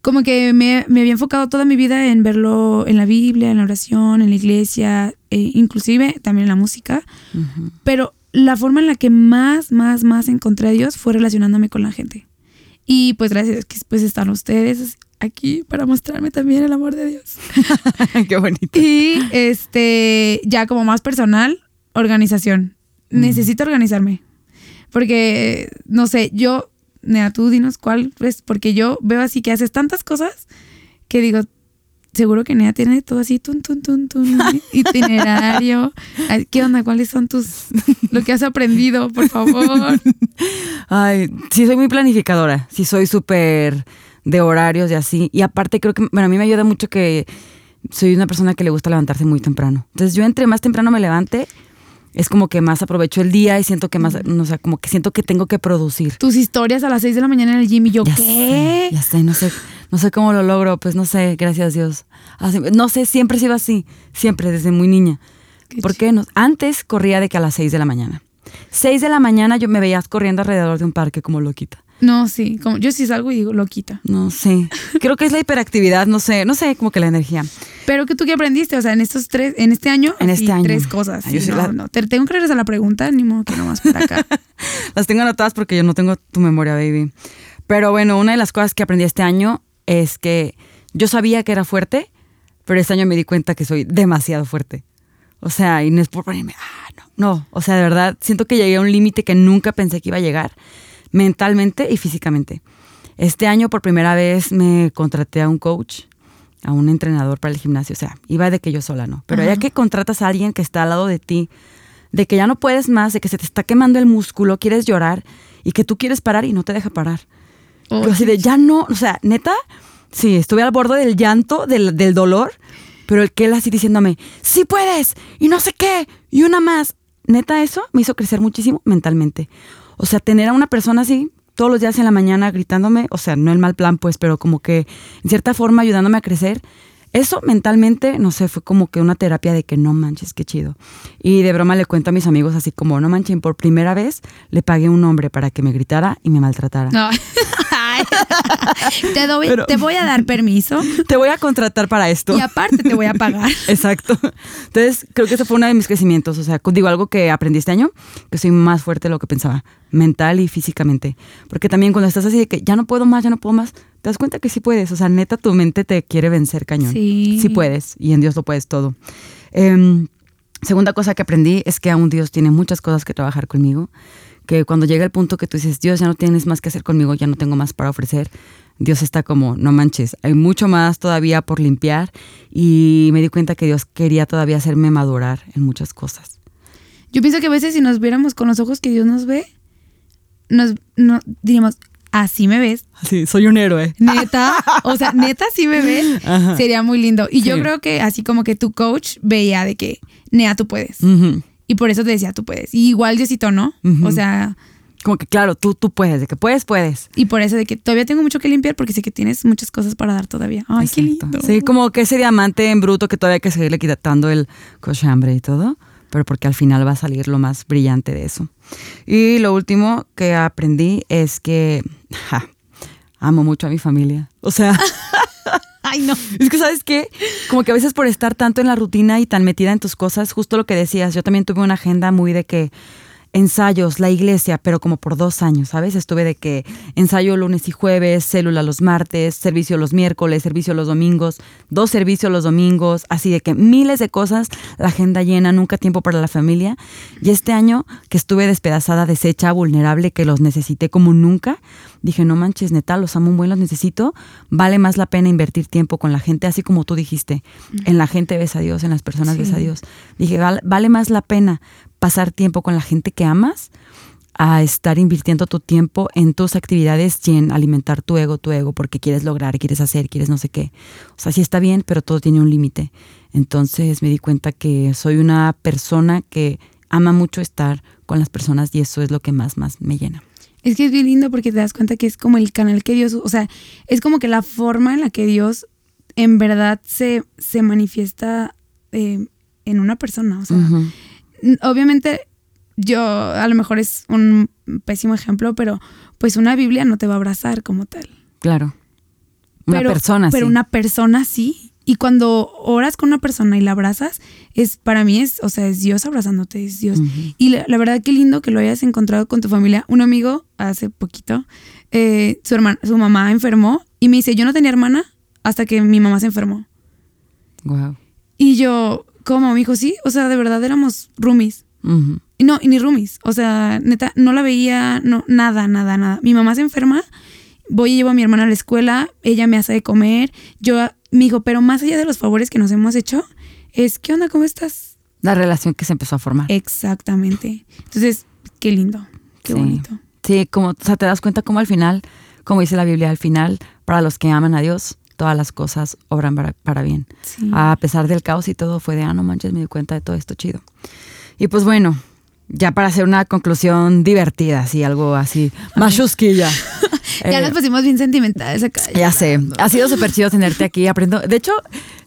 [SPEAKER 2] Como que me, me había enfocado toda mi vida en verlo en la Biblia, en la oración, en la iglesia, e inclusive también en la música.
[SPEAKER 1] Ujú.
[SPEAKER 2] Pero la forma en la que más, más, más encontré a Dios fue relacionándome con la gente. Y pues gracias que pues están ustedes aquí para mostrarme también el amor de Dios. (laughs)
[SPEAKER 1] Qué bonito.
[SPEAKER 2] Y este, ya como más personal, organización. Necesito organizarme. Porque, no sé, yo, Nea, tú dinos cuál es, porque yo veo así que haces tantas cosas que digo, seguro que Nea tiene todo así, tun, tun, tun, tun, (laughs) itinerario. ¿Qué onda? ¿Cuáles son tus, lo que has aprendido, por favor?
[SPEAKER 1] Ay, sí soy muy planificadora, sí soy súper de horarios y así. Y aparte creo que, bueno, a mí me ayuda mucho que soy una persona que le gusta levantarse muy temprano. Entonces yo entre más temprano me levante, es como que más aprovecho el día y siento que más, no sé, como que siento que tengo que producir.
[SPEAKER 2] Tus historias a las 6 de la mañana en el gym y yo,
[SPEAKER 1] Ya
[SPEAKER 2] ¿qué?
[SPEAKER 1] sé, ya sé, no sé, no sé cómo lo logro, pues no sé, gracias a Dios. Así- no sé, siempre he sido así, siempre, desde muy niña.
[SPEAKER 2] Qué
[SPEAKER 1] ¿Por qué no? Antes corría de que a las 6 de la mañana. 6 de la mañana yo me veías corriendo alrededor de un parque como loquita.
[SPEAKER 2] No, sí, como yo sí salgo y digo, lo quita.
[SPEAKER 1] No sé. Creo que es la hiperactividad, no sé, no sé, como que la energía.
[SPEAKER 2] Pero que tú qué aprendiste, o sea, en estos tres, en este año,
[SPEAKER 1] En este año.
[SPEAKER 2] tres cosas.
[SPEAKER 1] Ay, yo
[SPEAKER 2] Sí,
[SPEAKER 1] sí
[SPEAKER 2] no,
[SPEAKER 1] la-
[SPEAKER 2] no, te tengo que regresar a la pregunta, ni modo que nomás por acá. (laughs)
[SPEAKER 1] Las tengo anotadas porque yo no tengo tu memoria, baby. Pero bueno, una de las cosas que aprendí este año es que yo sabía que era fuerte, pero este año me di cuenta que soy demasiado fuerte. O sea, y no es por ponerme, ah, no, no. O sea, de verdad, siento que llegué a un límite que nunca pensé que iba a llegar, mentalmente y físicamente. Este año por primera vez me contraté a un coach, a un entrenador para el gimnasio. O sea, iba de que yo sola, ¿no? Pero
[SPEAKER 2] Ajá.
[SPEAKER 1] ya que contratas a alguien que está al lado de ti, de que ya no puedes más, de que se te está quemando el músculo, quieres llorar y que tú quieres parar y no te deja parar.
[SPEAKER 2] Oh,
[SPEAKER 1] Pero así de, ya no, o sea, neta, sí, estuve al borde del llanto, del, del dolor, pero el que él así diciéndome, sí puedes, y no sé qué, y una más. Neta, eso me hizo crecer muchísimo mentalmente. O sea, tener a una persona así todos los días en la mañana gritándome, o sea, no en mal plan, pues, pero como que en cierta forma ayudándome a crecer. Eso mentalmente, no sé, fue como que una terapia de que no manches, qué chido. Y de broma le cuento a mis amigos así como, no manchen, por primera vez le pagué a un hombre para que me gritara y me maltratara.
[SPEAKER 2] No. (laughs) (laughs) Te, doy-
[SPEAKER 1] Pero-
[SPEAKER 2] te voy a dar permiso (laughs)
[SPEAKER 1] Te voy a contratar para esto.
[SPEAKER 2] y aparte te voy a pagar. (laughs)
[SPEAKER 1] Exacto. Entonces, creo que eso fue uno de mis crecimientos. O sea, digo algo que aprendí este año, que soy más fuerte de lo que pensaba, mental y físicamente. Porque también cuando estás así de que ya no puedo más, ya no puedo más, te das cuenta que sí puedes. O sea, neta, tu mente te quiere vencer cañón.
[SPEAKER 2] Sí.
[SPEAKER 1] Sí puedes. Y en Dios lo puedes todo. Em, segunda cosa que aprendí es que aún Dios tiene muchas cosas que trabajar conmigo. Que cuando llega el punto que tú dices, Dios, ya no tienes más que hacer conmigo, ya no tengo más para ofrecer, Dios está como, no manches, hay mucho más todavía por limpiar. Y me di cuenta que Dios quería todavía hacerme madurar en muchas cosas.
[SPEAKER 2] Yo pienso que a veces si nos viéramos con los ojos que Dios nos ve, nos no, diríamos, así me ves,
[SPEAKER 1] Sí, soy un héroe.
[SPEAKER 2] neta, o sea, (laughs) neta sí me ves,
[SPEAKER 1] Ajá.
[SPEAKER 2] sería muy lindo. Y yo creo que así como que tu coach veía de que, Nea, tú puedes. Y por eso te decía, tú puedes. Y igual Diosito, ¿no?
[SPEAKER 1] Ujú.
[SPEAKER 2] O sea,
[SPEAKER 1] Como que claro, tú, tú puedes, de que puedes, puedes.
[SPEAKER 2] y por eso de que todavía tengo mucho que limpiar porque sé que tienes muchas cosas para dar todavía. Ay, qué lindo.
[SPEAKER 1] Sí, como que ese diamante en bruto que todavía hay que seguirle quitando el cochambre y todo, pero porque al final va a salir lo más brillante de eso. Y lo último que aprendí es que ja, amo mucho a mi familia. O sea, (laughs)
[SPEAKER 2] Ay, no.
[SPEAKER 1] es que sabes qué, como que a veces por estar tanto en la rutina y tan metida en tus cosas, justo lo que decías, yo también tuve una agenda muy de que ensayos, la iglesia, pero como por dos años, ¿sabes? Estuve de que ensayo lunes y jueves, célula los martes, servicio los miércoles, servicio los domingos, dos servicios los domingos, así de que miles de cosas, la agenda llena, nunca tiempo para la familia. Y este año que estuve despedazada, deshecha, vulnerable, que los necesité como nunca, dije, no manches, neta, los amo un buen, los necesito, vale más la pena invertir tiempo con la gente, así como tú dijiste, en la gente ves a Dios, en las personas ves a
[SPEAKER 2] Sí.
[SPEAKER 1] Dios. Dije, "Val- vale más la pena pasar tiempo con la gente que amas a estar invirtiendo tu tiempo en tus actividades y en alimentar tu ego, tu ego, porque quieres lograr, quieres hacer, quieres no sé qué. O sea, sí está bien, pero todo tiene un límite. Entonces me di cuenta que soy una persona que ama mucho estar con las personas y eso es lo que más, más me llena.
[SPEAKER 2] Es que es bien lindo porque te das cuenta que es como el canal que Dios, o sea, es como que la forma en la que Dios en verdad se, se manifiesta eh, en una persona. O sea, obviamente yo a lo mejor es un pésimo ejemplo, pero pues una Biblia no te va a abrazar como tal.
[SPEAKER 1] Claro. Una
[SPEAKER 2] pero,
[SPEAKER 1] persona,
[SPEAKER 2] Pero
[SPEAKER 1] sí.
[SPEAKER 2] una persona sí. Y cuando oras con una persona y la abrazas, es para mí es, o sea, es Dios abrazándote, es Dios. Y la, la verdad, qué lindo que lo hayas encontrado con tu familia. Un amigo, hace poquito, eh, su, hermana, su mamá enfermó y me dice, yo no tenía hermana hasta que mi mamá se enfermó.
[SPEAKER 1] Wow.
[SPEAKER 2] Y yo, ¿cómo? Me dijo, sí, o sea, de verdad éramos roomies. Y no, y ni roomies. O sea, neta, no la veía, no, nada, nada, nada. Mi mamá se enferma, voy y llevo a mi hermana a la escuela, ella me hace de comer. Yo, me dijo, pero más allá de los favores que nos hemos hecho, es, ¿qué onda? ¿Cómo estás?
[SPEAKER 1] La relación que se empezó a formar.
[SPEAKER 2] Exactamente. Entonces, qué lindo, qué
[SPEAKER 1] Sí.
[SPEAKER 2] bonito.
[SPEAKER 1] Sí, como, o sea, te das cuenta como al final, como dice la Biblia, al final, para los que aman a Dios, todas las cosas obran para, para bien.
[SPEAKER 2] Sí.
[SPEAKER 1] A pesar del caos y todo, fue de, ah, no manches, me di cuenta de todo esto chido. Y pues bueno, ya para hacer una conclusión divertida, así, algo así, (laughs) más chusquilla. (laughs)
[SPEAKER 2] ya
[SPEAKER 1] Eh,
[SPEAKER 2] nos pusimos bien sentimentales acá.
[SPEAKER 1] Ya sé, ha sido súper chido tenerte aquí, aprendo. De hecho,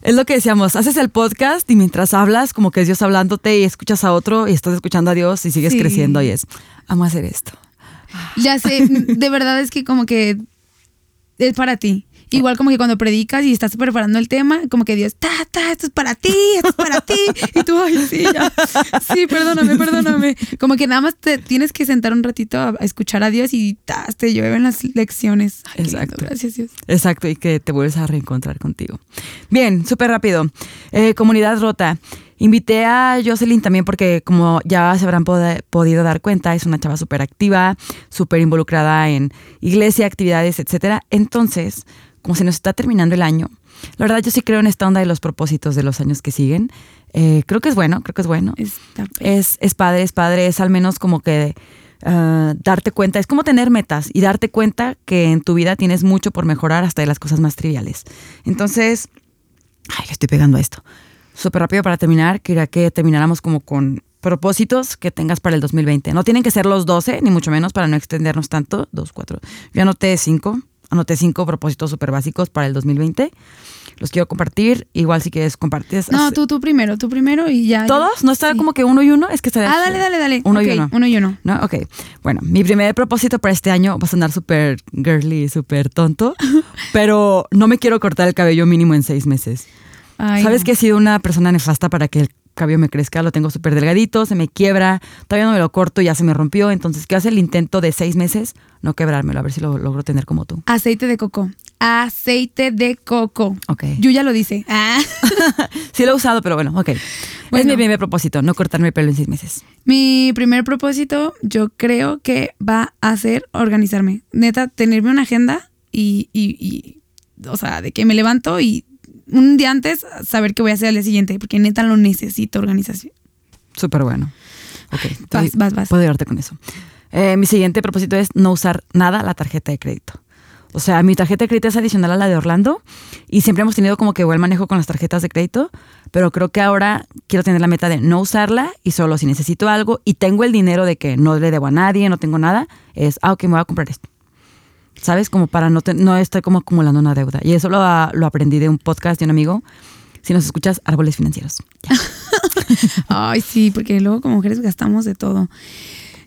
[SPEAKER 1] es lo que decíamos, haces el podcast y mientras hablas, como que es Dios hablándote y escuchas a otro y estás escuchando a Dios y sigues
[SPEAKER 2] Sí.
[SPEAKER 1] creciendo y es, amo hacer esto.
[SPEAKER 2] Ya sé, (laughs) de verdad es que como que es para ti. Igual como que cuando predicas y estás preparando el tema, como que Dios, ta, ta, esto es para ti, esto es para ti. (laughs) Y tú, ay, sí, ya. Sí, perdóname, perdóname. Como que nada más te tienes que sentar un ratito a, a escuchar a Dios y ta, te llueven las lecciones. Ay, qué lindo,
[SPEAKER 1] Exacto.
[SPEAKER 2] gracias, Dios.
[SPEAKER 1] Exacto, y que te vuelves a reencontrar contigo. Bien, súper rápido. Eh, comunidad rota. Invité a Jocelyn también porque, como ya se habrán pod- podido dar cuenta, es una chava súper activa, súper involucrada en iglesia, actividades, etcétera. Entonces, como se nos está terminando el año, la verdad yo sí creo en esta onda de los propósitos de los años que siguen. Eh, creo que es bueno, creo que es bueno.
[SPEAKER 2] Está
[SPEAKER 1] Es, es padre, es padre, es al menos como que ah, darte cuenta, es como tener metas y darte cuenta que en tu vida tienes mucho por mejorar hasta de las cosas más triviales. Entonces, ay, le estoy pegando a esto. Súper rápido para terminar, quería que termináramos como con propósitos que tengas para el 2020. No tienen que ser los 12, ni mucho menos para no extendernos tanto. Dos, cuatro. Yo anoté cinco, anoté cinco propósitos súper básicos para el 2020. Los quiero compartir. Igual si quieres compartir.
[SPEAKER 2] No, tú, tú primero, tú primero y ya.
[SPEAKER 1] ¿Todos? ¿No está
[SPEAKER 2] Sí.
[SPEAKER 1] como que uno y uno? Es que está
[SPEAKER 2] Ah, dale, dale, dale.
[SPEAKER 1] Uno y
[SPEAKER 2] Ok,
[SPEAKER 1] uno.
[SPEAKER 2] Uno y uno.
[SPEAKER 1] ¿No? Ok. Bueno, mi primer propósito para este año va a sonar súper girly, súper tonto, (laughs) pero no me quiero cortar el cabello mínimo en seis meses.
[SPEAKER 2] Ay,
[SPEAKER 1] ¿Sabes
[SPEAKER 2] no.
[SPEAKER 1] que he sido una persona nefasta para que el cabello me crezca? Lo tengo súper delgadito, se me quiebra, todavía no me lo corto, ya se me rompió, entonces quiero hacer el intento de seis meses, no quebrármelo, a ver si lo logro tener como tú.
[SPEAKER 2] Aceite de coco. Aceite de coco.
[SPEAKER 1] Ok.
[SPEAKER 2] Yo ya lo dice. Ah. (laughs)
[SPEAKER 1] Sí lo he usado, pero bueno, ok. Es
[SPEAKER 2] Bueno.
[SPEAKER 1] mi primer propósito, no cortarme el pelo en seis meses.
[SPEAKER 2] Mi primer propósito, yo creo que va a ser organizarme. Neta, tenerme una agenda y, y- y, o sea, de que me levanto y un día antes saber qué voy a hacer al día siguiente, porque neta lo necesito organización.
[SPEAKER 1] Súper bueno. Ok,
[SPEAKER 2] Vas,
[SPEAKER 1] estoy-
[SPEAKER 2] vas, vas.
[SPEAKER 1] puedo ayudarte con eso. Eh, mi siguiente propósito es no usar nada la tarjeta de crédito. O sea, mi tarjeta de crédito es adicional a la de Orlando y siempre hemos tenido como que buen manejo con las tarjetas de crédito, pero creo que ahora quiero tener la meta de no usarla y solo si necesito algo y tengo el dinero de que no le debo a nadie, no tengo nada, es, ah, ok, me voy a comprar esto. ¿Sabes? Como para no, te- no estar como acumulando una deuda. Y eso lo, lo aprendí de un podcast de un amigo. Si nos escuchas, árboles financieros. (laughs)
[SPEAKER 2] Ay, sí, porque luego como mujeres gastamos de todo.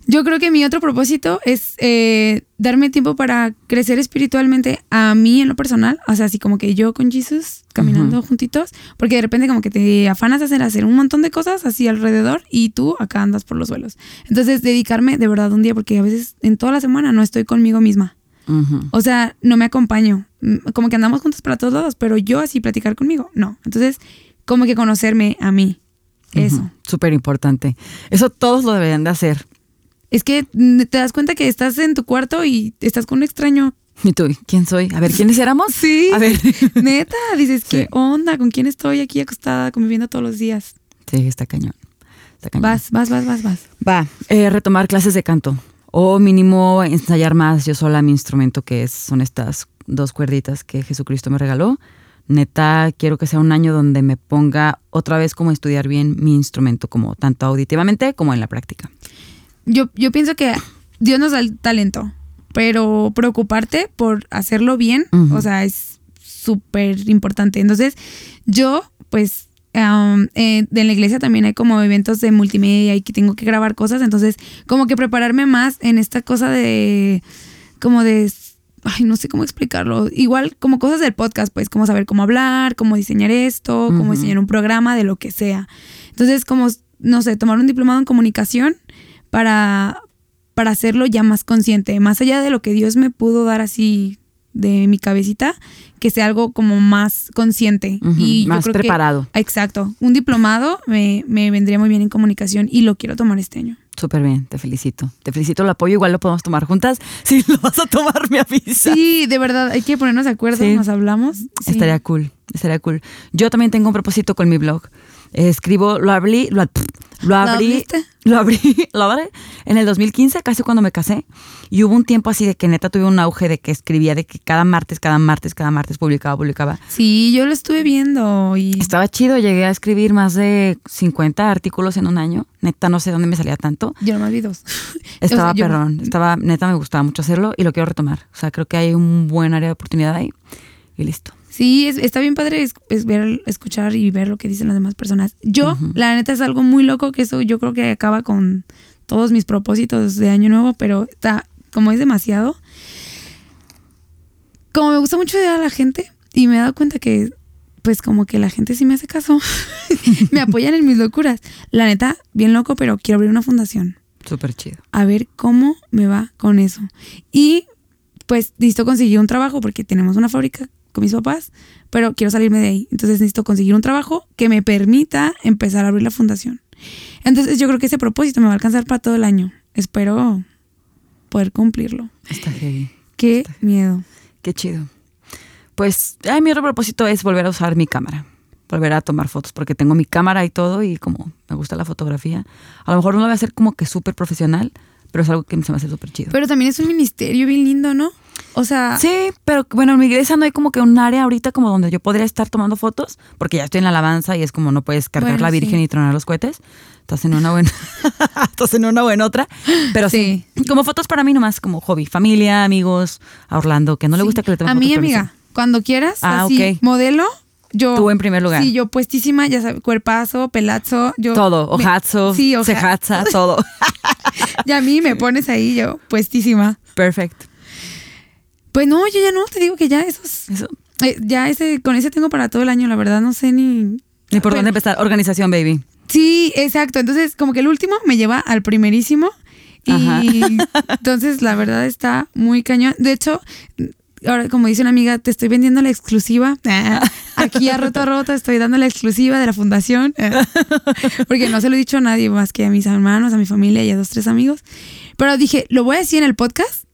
[SPEAKER 2] Yo creo que mi otro propósito es eh, darme tiempo para crecer espiritualmente a mí en lo personal. O sea, así como que yo con Jesús caminando juntitos, porque de repente como que te afanas a hacer, hacer un montón de cosas así alrededor y tú acá andas por los suelos. Entonces, dedicarme de verdad un día, porque a veces en toda la semana no estoy conmigo misma. O sea, no me acompaño. Mm, Como que andamos juntos para todos lados, pero yo así platicar conmigo, no. Entonces, como que conocerme a mí. Eso.
[SPEAKER 1] Ujú, Súper importante. Eso todos lo deberían de hacer.
[SPEAKER 2] Es que mm, te das cuenta que estás en tu cuarto y estás con un extraño.
[SPEAKER 1] ¿Y tú? ¿Quién soy? A ver, ¿quiénes éramos? (laughs)
[SPEAKER 2] Sí.
[SPEAKER 1] A ver. (laughs)
[SPEAKER 2] Neta, dices, ¿qué
[SPEAKER 1] Sí.
[SPEAKER 2] onda? ¿Con quién estoy aquí acostada conviviendo todos los días?
[SPEAKER 1] Sí, está cañón. Está cañón.
[SPEAKER 2] Vas, vas, vas, vas, vas.
[SPEAKER 1] Va, eh, retomar clases de canto. O mínimo ensayar más yo sola mi instrumento, que es- son estas dos cuerditas que Jesucristo me regaló. neta, quiero que sea un año donde me ponga otra vez como estudiar bien mi instrumento, como tanto auditivamente como en la práctica.
[SPEAKER 2] Yo, yo pienso que Dios nos da el talento, pero preocuparte por hacerlo bien,
[SPEAKER 1] Ujú.
[SPEAKER 2] o sea, es súper importante. Entonces, yo, pues, um, eh, en la iglesia también hay como eventos de multimedia y que tengo que grabar cosas, entonces, como que prepararme más en esta cosa de, como de, ay, no sé cómo explicarlo, igual como cosas del podcast, pues, como saber cómo hablar, cómo diseñar esto, cómo diseñar un programa, de lo que sea. Entonces, como, no sé, tomar un diplomado en comunicación para, para hacerlo ya más consciente, más allá de lo que Dios me pudo dar así de mi cabecita, que sea algo como más consciente. Y yo
[SPEAKER 1] más
[SPEAKER 2] que-
[SPEAKER 1] preparado.
[SPEAKER 2] exacto. Un diplomado me, me vendría muy bien en comunicación y lo quiero tomar este año.
[SPEAKER 1] Súper bien, te felicito. Te felicito, lo apoyo. Igual lo podemos tomar juntas. (laughs) Si lo vas a tomar, me avisa.
[SPEAKER 2] Sí, de verdad, hay que ponernos de acuerdo,
[SPEAKER 1] Sí.
[SPEAKER 2] nos hablamos. Sí.
[SPEAKER 1] Estaría cool, estaría cool. Yo también tengo un propósito con mi blog. Escribo, lo abrí, lo, lo abrí,
[SPEAKER 2] abriste?
[SPEAKER 1] lo abrí, (laughs) lo abrí en el 2015, casi cuando me casé. Y hubo un tiempo así de que neta tuve un auge de que escribía, de que cada martes, cada martes, cada martes publicaba, publicaba.
[SPEAKER 2] Sí, yo lo estuve viendo y
[SPEAKER 1] Estaba chido, llegué a escribir más de 50 artículos en un año. Neta, no sé dónde me salía tanto.
[SPEAKER 2] yo nomás vi dos. (laughs)
[SPEAKER 1] Estaba (laughs)
[SPEAKER 2] O sea, yo-
[SPEAKER 1] perrón, estaba, neta me gustaba mucho hacerlo y lo quiero retomar. O sea, creo que hay un buen área de oportunidad ahí y listo.
[SPEAKER 2] Sí, es- está bien padre es, es ver, escuchar y ver lo que dicen las demás personas. Yo, la neta, es algo muy loco que eso yo creo que acaba con todos mis propósitos de año nuevo, pero está, como es demasiado. Como me gusta mucho ayudar a la gente y me he dado cuenta que, pues, como que la gente sí me hace caso, (laughs) me apoyan en mis locuras. La neta, bien loco, pero quiero abrir una fundación
[SPEAKER 1] Súper chido.
[SPEAKER 2] a ver cómo me va con eso. Y pues necesito conseguir un trabajo porque tenemos una fábrica con mis papás, pero quiero salirme de ahí. Entonces necesito conseguir un trabajo que me permita empezar a abrir la fundación. Entonces yo creo que ese propósito me va a alcanzar para todo el año. Espero poder cumplirlo.
[SPEAKER 1] Está heavy.
[SPEAKER 2] Qué miedo.
[SPEAKER 1] Qué chido. Pues ay, mi otro propósito es volver a usar mi cámara. Volver a tomar fotos porque tengo mi cámara y todo y como me gusta la fotografía. A lo mejor no lo voy a hacer como que súper profesional, pero es algo que se me hace súper chido.
[SPEAKER 2] Pero también es un ministerio bien lindo, ¿no? O sea,
[SPEAKER 1] Sí, pero bueno, en mi iglesia no hay como que un área ahorita como donde yo podría estar tomando fotos, porque ya estoy en la alabanza y es como no puedes cargar
[SPEAKER 2] Bueno,
[SPEAKER 1] la Virgen
[SPEAKER 2] sí.
[SPEAKER 1] y tronar los cohetes. Estás en una buena, (laughs) estás en una buena otra. Pero sí. como fotos para mí nomás, como hobby, familia, amigos, a Orlando, que no le
[SPEAKER 2] sí.
[SPEAKER 1] gusta que le tomen
[SPEAKER 2] A mí, amiga, cuando quieras,
[SPEAKER 1] Ah,
[SPEAKER 2] así,
[SPEAKER 1] ok.
[SPEAKER 2] modelo, yo...
[SPEAKER 1] Tú en primer lugar.
[SPEAKER 2] Sí, yo puestísima, ya sabes, cuerpazo, pelazo, yo...
[SPEAKER 1] sí. Todo,
[SPEAKER 2] me-
[SPEAKER 1] ojazo,
[SPEAKER 2] Sí, oja-
[SPEAKER 1] cejaza, todo. (laughs)
[SPEAKER 2] Y a mí me pones ahí yo, puestísima.
[SPEAKER 1] Perfecto.
[SPEAKER 2] Pues no, yo ya no, te digo que ya esos.
[SPEAKER 1] Eso.
[SPEAKER 2] eh, ya ese, con ese tengo para todo el año, la verdad, no sé ni.
[SPEAKER 1] Ni por
[SPEAKER 2] Pero-
[SPEAKER 1] dónde empezar. Organización, baby.
[SPEAKER 2] Sí, exacto. Entonces, como que el último me lleva al primerísimo. Y
[SPEAKER 1] Ajá. (laughs)
[SPEAKER 2] entonces, la verdad está muy cañón. De hecho, ahora, como dice una amiga, te estoy vendiendo la exclusiva. (laughs) Aquí a roto a roto estoy dando la exclusiva de la fundación. (laughs) Porque no se lo he dicho a nadie más que a mis hermanos, a mi familia y a dos, tres amigos. Pero dije, lo voy a decir en el podcast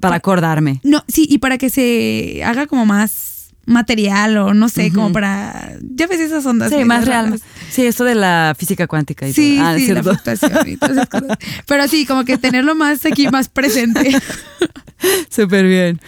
[SPEAKER 1] Para acordarme.
[SPEAKER 2] No, sí, y para que se haga como más material o no sé, como para. Ya ves esas ondas.
[SPEAKER 1] Sí, más real. Sí, esto de la física cuántica y
[SPEAKER 2] Sí,
[SPEAKER 1] todo. Ah,
[SPEAKER 2] sí, la fluctuación y todas esas cosas. (laughs) Pero sí, como que tenerlo más aquí, más presente. (laughs)
[SPEAKER 1] Súper bien.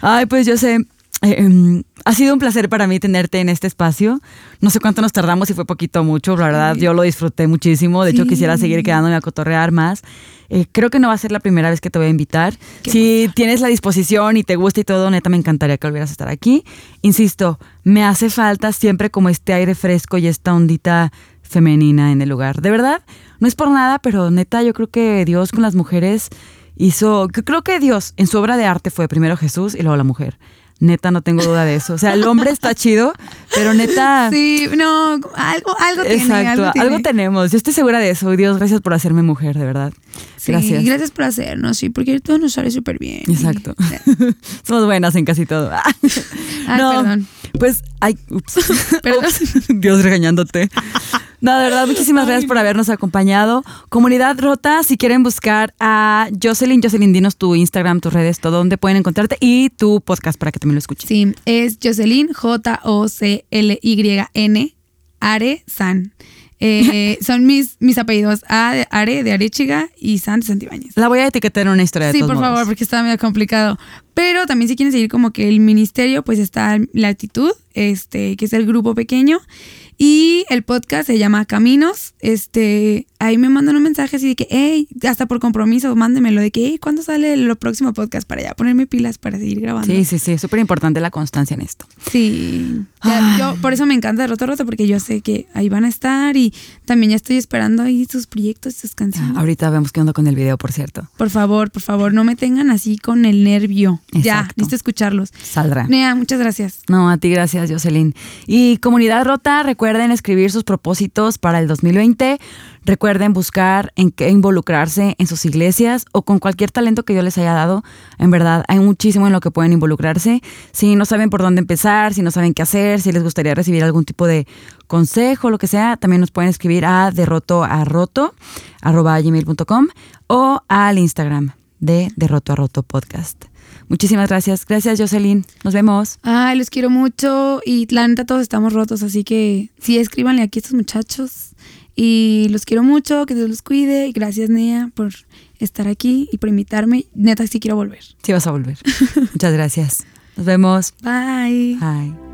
[SPEAKER 1] Ay, pues yo sé, eh, em, ha sido un placer para mí tenerte en este espacio. No sé cuánto nos tardamos, si fue poquito o mucho, la verdad yo lo disfruté muchísimo. De hecho,
[SPEAKER 2] Sí.
[SPEAKER 1] quisiera seguir quedándome a cotorrear más. Eh, creo que no va a ser la primera vez que te voy a invitar.
[SPEAKER 2] Qué
[SPEAKER 1] Si tienes la disposición y te gusta y todo, neta, me encantaría que volvieras a estar aquí. Insisto, me hace falta siempre como este aire fresco y esta ondita femenina en el lugar. De verdad, no es por nada, pero neta, yo creo que Dios con las mujeres hizo, creo que Dios en su obra de arte fue primero Jesús y luego la mujer. Neta, no tengo duda de eso. O sea, el hombre está chido, pero neta...
[SPEAKER 2] Sí, no, algo, algo tiene.
[SPEAKER 1] Exacto,
[SPEAKER 2] Algo, tiene.
[SPEAKER 1] tenemos. Yo estoy segura de eso. Dios, gracias por hacerme mujer, de verdad.
[SPEAKER 2] Sí,
[SPEAKER 1] gracias.
[SPEAKER 2] gracias por hacernos, sí, porque todo nos sale súper bien.
[SPEAKER 1] Exacto. (laughs) Somos buenas en casi todo. (laughs)
[SPEAKER 2] Ay, perdón.
[SPEAKER 1] Pues, ay, ups. (laughs) Ups. Dios regañándote. No, de verdad, muchísimas gracias por habernos acompañado. Comunidad Rota, si quieren buscar a Jocelyn, Jocelyn, dinos tu Instagram, tus redes, todo donde pueden encontrarte y tu podcast para que también lo escuchen.
[SPEAKER 2] Sí, es Jocelyn, J-O-C-L-Y-N, Are San. Eh, (laughs) son mis, mis apellidos A de Are de Arechiga y San de Santibáñez.
[SPEAKER 1] La voy a etiquetar en una historia de
[SPEAKER 2] Sí, por
[SPEAKER 1] modos.
[SPEAKER 2] favor, porque está medio complicado. Pero también si quieren seguir como que el ministerio, pues está la actitud, este, que es el grupo pequeño. Y el podcast se llama Caminos. Este, ahí me mandan un mensaje así de que, hey, hasta por compromiso, mándemelo de que, hey, ¿cuándo sale el próximo podcast para ya ponerme pilas para seguir grabando?
[SPEAKER 1] Sí, sí, sí, súper importante la constancia en esto.
[SPEAKER 2] Sí. Ya, yo por eso me encanta Roto Roto, porque yo sé que ahí van a estar y también ya estoy esperando ahí sus proyectos, sus canciones.
[SPEAKER 1] Ah, ahorita vemos qué onda con el video, por cierto.
[SPEAKER 2] Por favor, por favor, no me tengan así con el nervio. Ya, necesito escucharlos.
[SPEAKER 1] Saldrá.
[SPEAKER 2] Nea, muchas gracias.
[SPEAKER 1] No, a ti gracias, Jocelyn. Y comunidad rota, recuerden escribir sus propósitos para el 2020. Recuerden buscar en qué involucrarse en sus iglesias o con cualquier talento que yo les haya dado. En verdad, hay muchísimo en lo que pueden involucrarse. Si no saben por dónde empezar, si no saben qué hacer, si les gustaría recibir algún tipo de consejo, lo que sea, también nos pueden escribir a derroto a roto arroba gmail.com o al Instagram de derroto a roto podcast. Muchísimas gracias. Gracias, Jocelyn. Nos vemos.
[SPEAKER 2] Ay, los quiero mucho y la neta todos estamos rotos, así que sí, escríbanle aquí a estos muchachos. Y los quiero mucho, que Dios los cuide. Y gracias, Nea, por estar aquí y por invitarme. Neta, sí quiero volver.
[SPEAKER 1] Sí vas a volver. (laughs) Muchas gracias. Nos vemos.
[SPEAKER 2] Bye.
[SPEAKER 1] Bye.